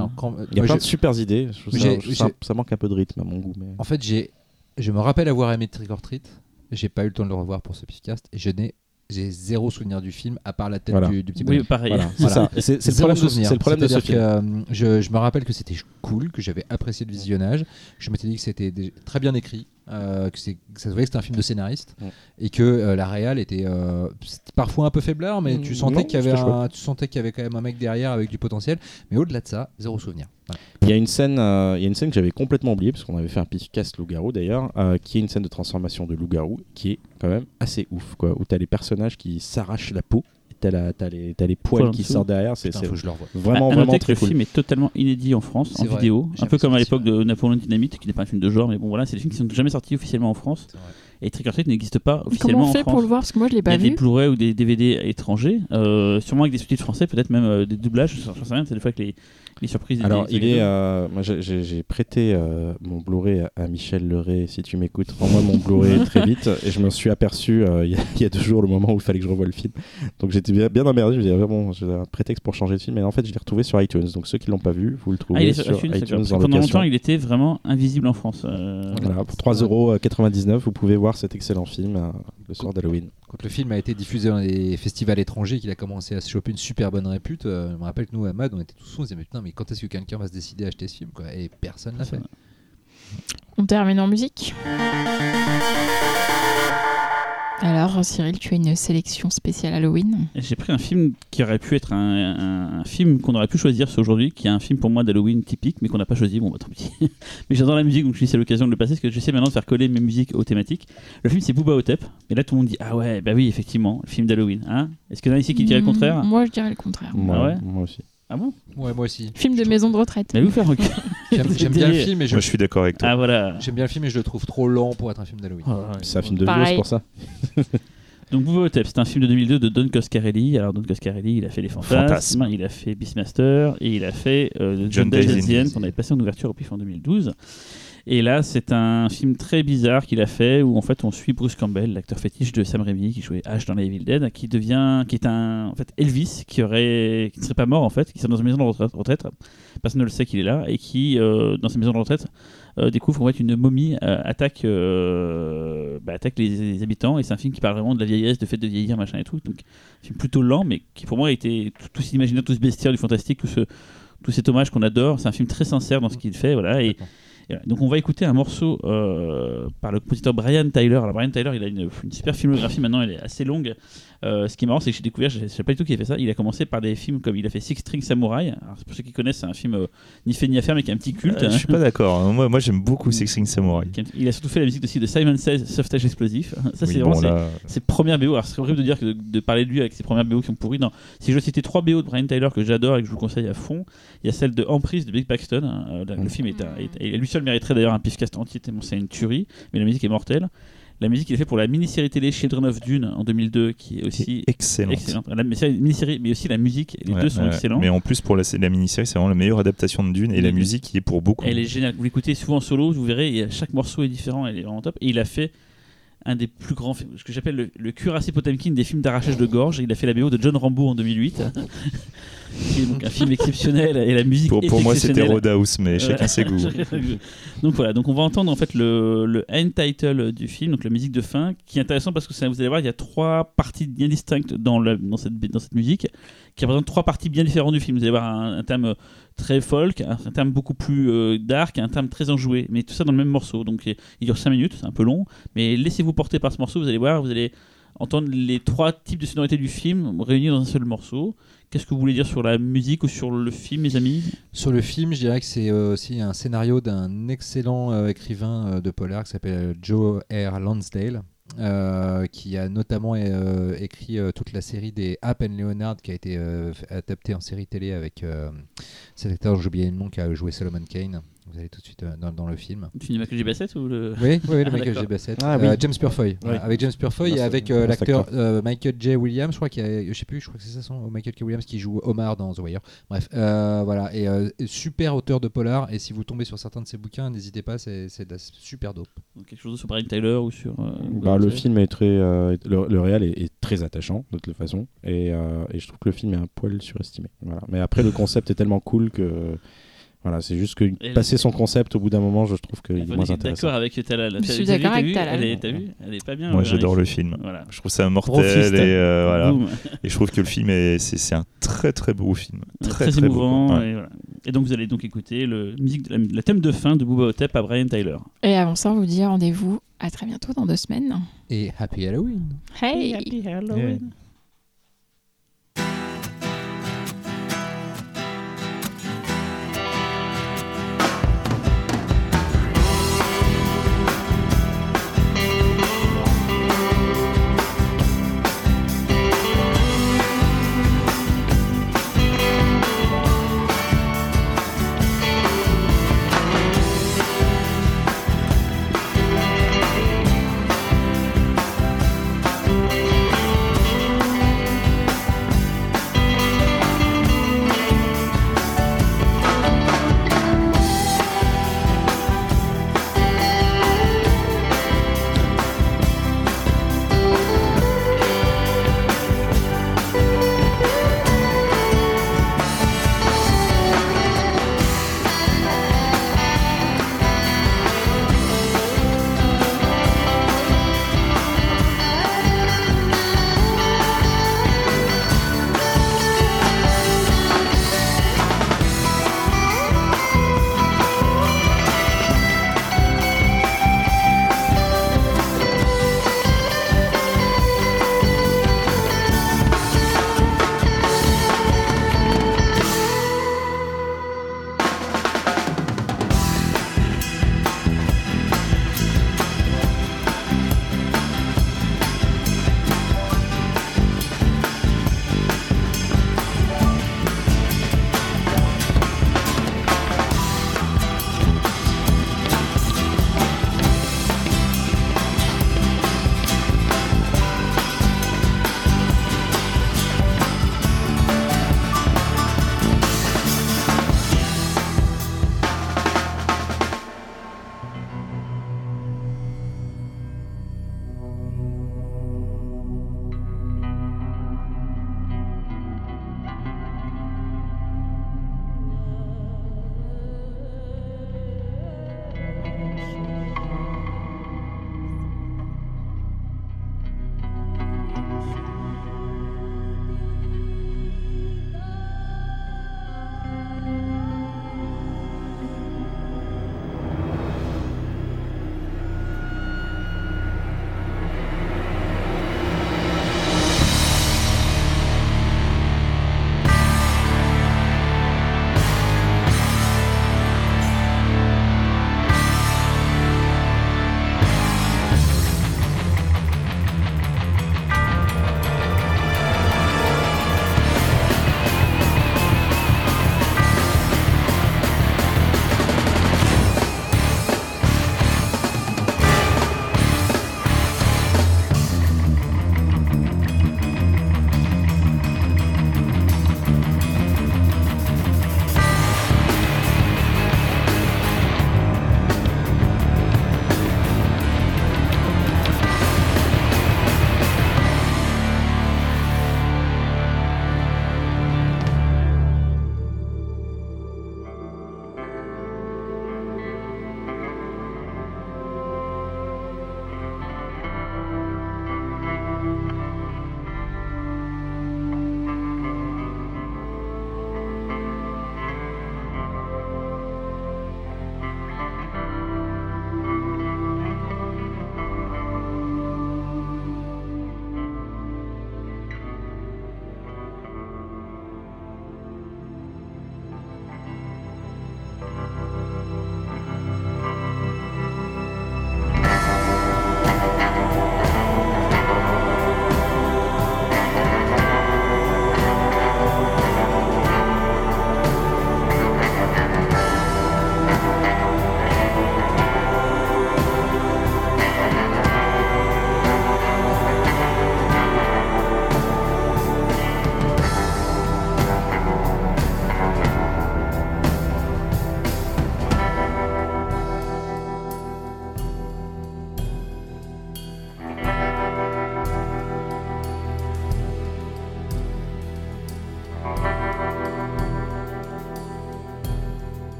y a plein j'ai- de super idées. Je ça, j'ai- je trouve ça- j'ai- ça manque un peu de rythme à mon goût. Mais... En fait, j'ai, je me rappelle avoir aimé Trick or Treat. J'ai pas eu le temps de le revoir pour ce podcast et je n'ai, j'ai zéro souvenir du film à part la tête Voilà. du, du petit Oui, bonhomme. pareil. Voilà, c'est Voilà. ça. Et C'est c'est le problème de, souvenir. c'est le problème de ce film. que, euh, je, je me rappelle que c'était cool, que j'avais apprécié le visionnage. Je m'étais dit que c'était très bien écrit, euh, que, c'est, que ça se voyait que c'était un film de scénariste et que euh, la réal était euh, parfois un peu faiblard, mais tu Mm, sentais qu'il y avait un, tu sentais qu'il y avait quand même un mec derrière avec du potentiel. Mais au-delà de ça, zéro souvenir. Il y a une scène, il y a une scène que j'avais complètement oubliée parce qu'on avait fait un podcast loup-garou d'ailleurs, qui est une scène de transformation de loup-garou qui est quand même assez ouf, quoi. Où t'as les personnages qui s'arrachent la peau, t'as la, t'as les, t'as les poils en qui dessous. sortent derrière. C'est Putain, c'est faut que je le revoie. vraiment à, vraiment que très le cool. film est totalement inédit en France, en C'est vrai. vidéo, un peu comme à l'époque de Napoléon Dynamite, qui n'est pas un film de genre, mais bon voilà, c'est des films qui sont jamais sortis officiellement en France. C'est vrai. Et Trick or Treat n'existe pas Comment officiellement on fait en France. pour le voir Parce que moi, je l'ai Il y pas a des vu. Blu-ray ou des DVD étrangers, euh, sûrement avec des sous-titres français, peut-être même euh, des doublages, j'en sais rien, c'est des fois que les, les surprises. Alors, des- il est. euh, moi, j'ai- prêté euh, mon Blu-ray à, Michel Leray. Si tu m'écoutes, rends-moi mon Blu-ray très vite. Et je me suis aperçu euh, il y, a- il y a deux jours le moment où il fallait que je revoie le film. Donc j'étais bien, bien emmerdé. Je me disais vraiment, j'ai un prétexte pour changer de film. Mais en fait, je l'ai retrouvé sur iTunes. Donc ceux qui l'ont pas vu, vous le trouvez Ah, il est sur sur iTunes, iTunes, pendant location. longtemps, il était vraiment invisible en France. euh, Voilà, pour 3,99€, vous pouvez voir cet excellent film euh, le soir d'Halloween. Quand le film a été diffusé dans des festivals étrangers, qu'il a commencé à se choper une super bonne répute, euh, je me rappelle que nous, à Mad, on était tous fous, on se disait, mais putain, mais quand est-ce que quelqu'un va se décider à acheter ce film quoi Et personne l'a fait. On termine en musique. Alors, Cyril, tu as une sélection spéciale Halloween. J'ai pris un film qui aurait pu être un, un- un film qu'on aurait pu choisir sur aujourd'hui, qui est un film pour moi d'Halloween typique, mais qu'on n'a pas choisi. Bon, bah tant pis. mais j'adore la musique, donc je dis c'est l'occasion de le passer, parce que j'essaie maintenant de faire coller mes musiques aux thématiques. Le film c'est Booba Hotep, et là tout le monde dit ah ouais, bah oui, effectivement, le film d'Halloween. Hein Est-ce qu'il y en a ici qui dirait le contraire? Moi, je dirais le contraire. Moi, ouais? moi aussi. Ah bon Ouais, moi aussi. Film de maison de retraite. Mais vous faire un J'aime bien le film, mais je, Moi, je suis d'accord avec toi. Ah voilà. j'aime bien le film, mais je le trouve trop lent pour être un film d'Halloween. C'est un film de vieux, c'est pour ça. Donc Bouba Hotep, c'est un film de 2002 de Don Coscarelli. Alors Don Coscarelli, il a fait Les Fantasmes, il a fait Beastmaster et il a fait euh, John Days qu'on avait passé en ouverture au PIF en 2012. Et là, c'est un film très bizarre qu'il a fait où en fait on suit Bruce Campbell, l'acteur fétiche de Sam Raimi qui jouait Ash dans la Evil Dead, qui devient, qui est un en fait Elvis qui aurait, qui ne serait pas mort en fait, qui serait dans une maison de retraite, personne ne le sait qu'il est là et qui euh, dans sa maison de retraite euh, découvre en fait une momie euh, attaque bah, attaque les, les habitants et c'est un film qui parle vraiment de la vieillesse, de fait de vieillir machin et tout. Donc un film plutôt lent mais qui pour moi a été tout, tout imaginaire, tout ce bestiaire du fantastique, tout ce tout cet hommage qu'on adore. C'est un film très sincère dans ce qu'il fait, voilà. Donc on va écouter un morceau euh, par le compositeur Brian Tyler. Alors Brian Tyler, il a une, une super filmographie maintenant, elle est assez longue. Euh, ce qui est marrant, c'est que j'ai découvert, je ne savais pas du tout qu'il avait fait ça. Il a commencé par des films comme il a fait Six String Samurai. Alors, pour ceux qui connaissent, c'est un film euh, ni fait ni à faire, mais qui a un petit culte. Euh, je suis pas d'accord. hein. Moi, moi j'aime beaucoup Six Ring Samurai. Qui a- Il a surtout fait la musique aussi de Simon Says, Softage Explosif. Ça, Oui, c'est bon, vraiment ses- là, ses premières BO. Alors, c'est horrible de dire que de, de parler de lui avec ses premières BO qui ont pourri. Non. Si je citer trois BO de Brian Tyler que j'adore et que je vous conseille à fond, il y a celle de Emprise de Big Paxton. hein, le Mm. film est, un- est- et lui seul mériterait d'ailleurs un pifcast entier tellement c'est une tuerie, mais la musique est mortelle. La musique a fait pour la mini-série télé Children of Dune en 2002, qui est aussi excellent. excellente. La mini-série, mais aussi la musique, les Ouais, deux sont excellents. Mais en plus, pour la, la mini-série, c'est vraiment la meilleure adaptation de Dune et la musique qui est pour beaucoup. Elle est géniale. Vous l'écoutez souvent en solo, vous verrez, et chaque morceau est différent, elle est vraiment top. Et il a fait un des plus grands films, ce que j'appelle le, le cuirassé Potemkin des films d'arrachage de gorge. Il a fait la BO de John Rambo en 2008, qui est donc un film exceptionnel, et la musique Pour, est pour moi, c'était. Roadhouse, mais chacun ses goûts. donc voilà, donc on va entendre en fait le, le end title du film, donc la musique de fin, qui est intéressant parce que ça, vous allez voir, il y a trois parties bien distinctes dans, le, dans, cette, dans cette musique, qui représentent trois parties bien différentes du film. Vous allez voir un, un thème très folk, un, thème beaucoup plus euh, dark, un thème très enjoué, mais tout ça dans le même morceau. Donc il dure 5 minutes, c'est un peu long, mais laissez-vous porter par ce morceau, vous allez voir, vous allez entendre les trois types de sonorités du film réunis dans un seul morceau. Qu'est-ce que vous voulez dire sur la musique ou sur le film, mes amis? Sur le film, je dirais que c'est euh, aussi un scénario d'un excellent euh, écrivain euh, de polar qui s'appelle euh, Joe R. Lansdale. Euh, qui a notamment euh, écrit euh, toute la série des App and Leonard qui a été adaptée en série télé avec cet acteur, j'ai oublié le nom, qui a joué Solomon Kane. Vous allez tout de suite euh, dans, dans le film. Le film de Michael J. Bassett ou le... Oui, oui, le Ah, Michael. J. Bassett. Ah, Euh, oui. James Purefoy. Voilà, avec James Purefoy Ah, et avec euh, l'acteur acteur. euh, Michael J. Williams, je crois qu'il y a, je sais plus, je crois que c'est ça son Michael K. Williams qui joue Omar dans The Wire. Bref, euh, voilà, et euh, super auteur de polar. Et si vous tombez sur certains de ses bouquins, n'hésitez pas, c'est super dope. quelque chose sur Brian Tyler ou sur. euh, Bah, le film est très, euh, le, le réel est, est très attachant de toute façon, et, euh, et je trouve que le film est un poil surestimé. Voilà. Mais après, le concept est tellement cool que voilà, c'est juste que Et passer son concept au bout d'un moment, je trouve qu'il est moins intéressant. D'accord avec Talal. Je suis d'accord t'as avec vu Talal. Elle est, t'as vu Elle est pas bien. Moi, Véronique j'adore le film. Voilà. Je trouve ça mortel et, euh, voilà. Boum. et je trouve que le film est c'est c'est un très très beau film. Très, Très, très beau, émouvant. Ouais. Et, voilà. et donc vous allez donc écouter le, musique, la, la thème de fin de Booba Hotep à Brian Tyler. Et avant ça, on vous dit rendez-vous à très bientôt dans deux semaines. Et Happy Halloween! Hey Happy Halloween.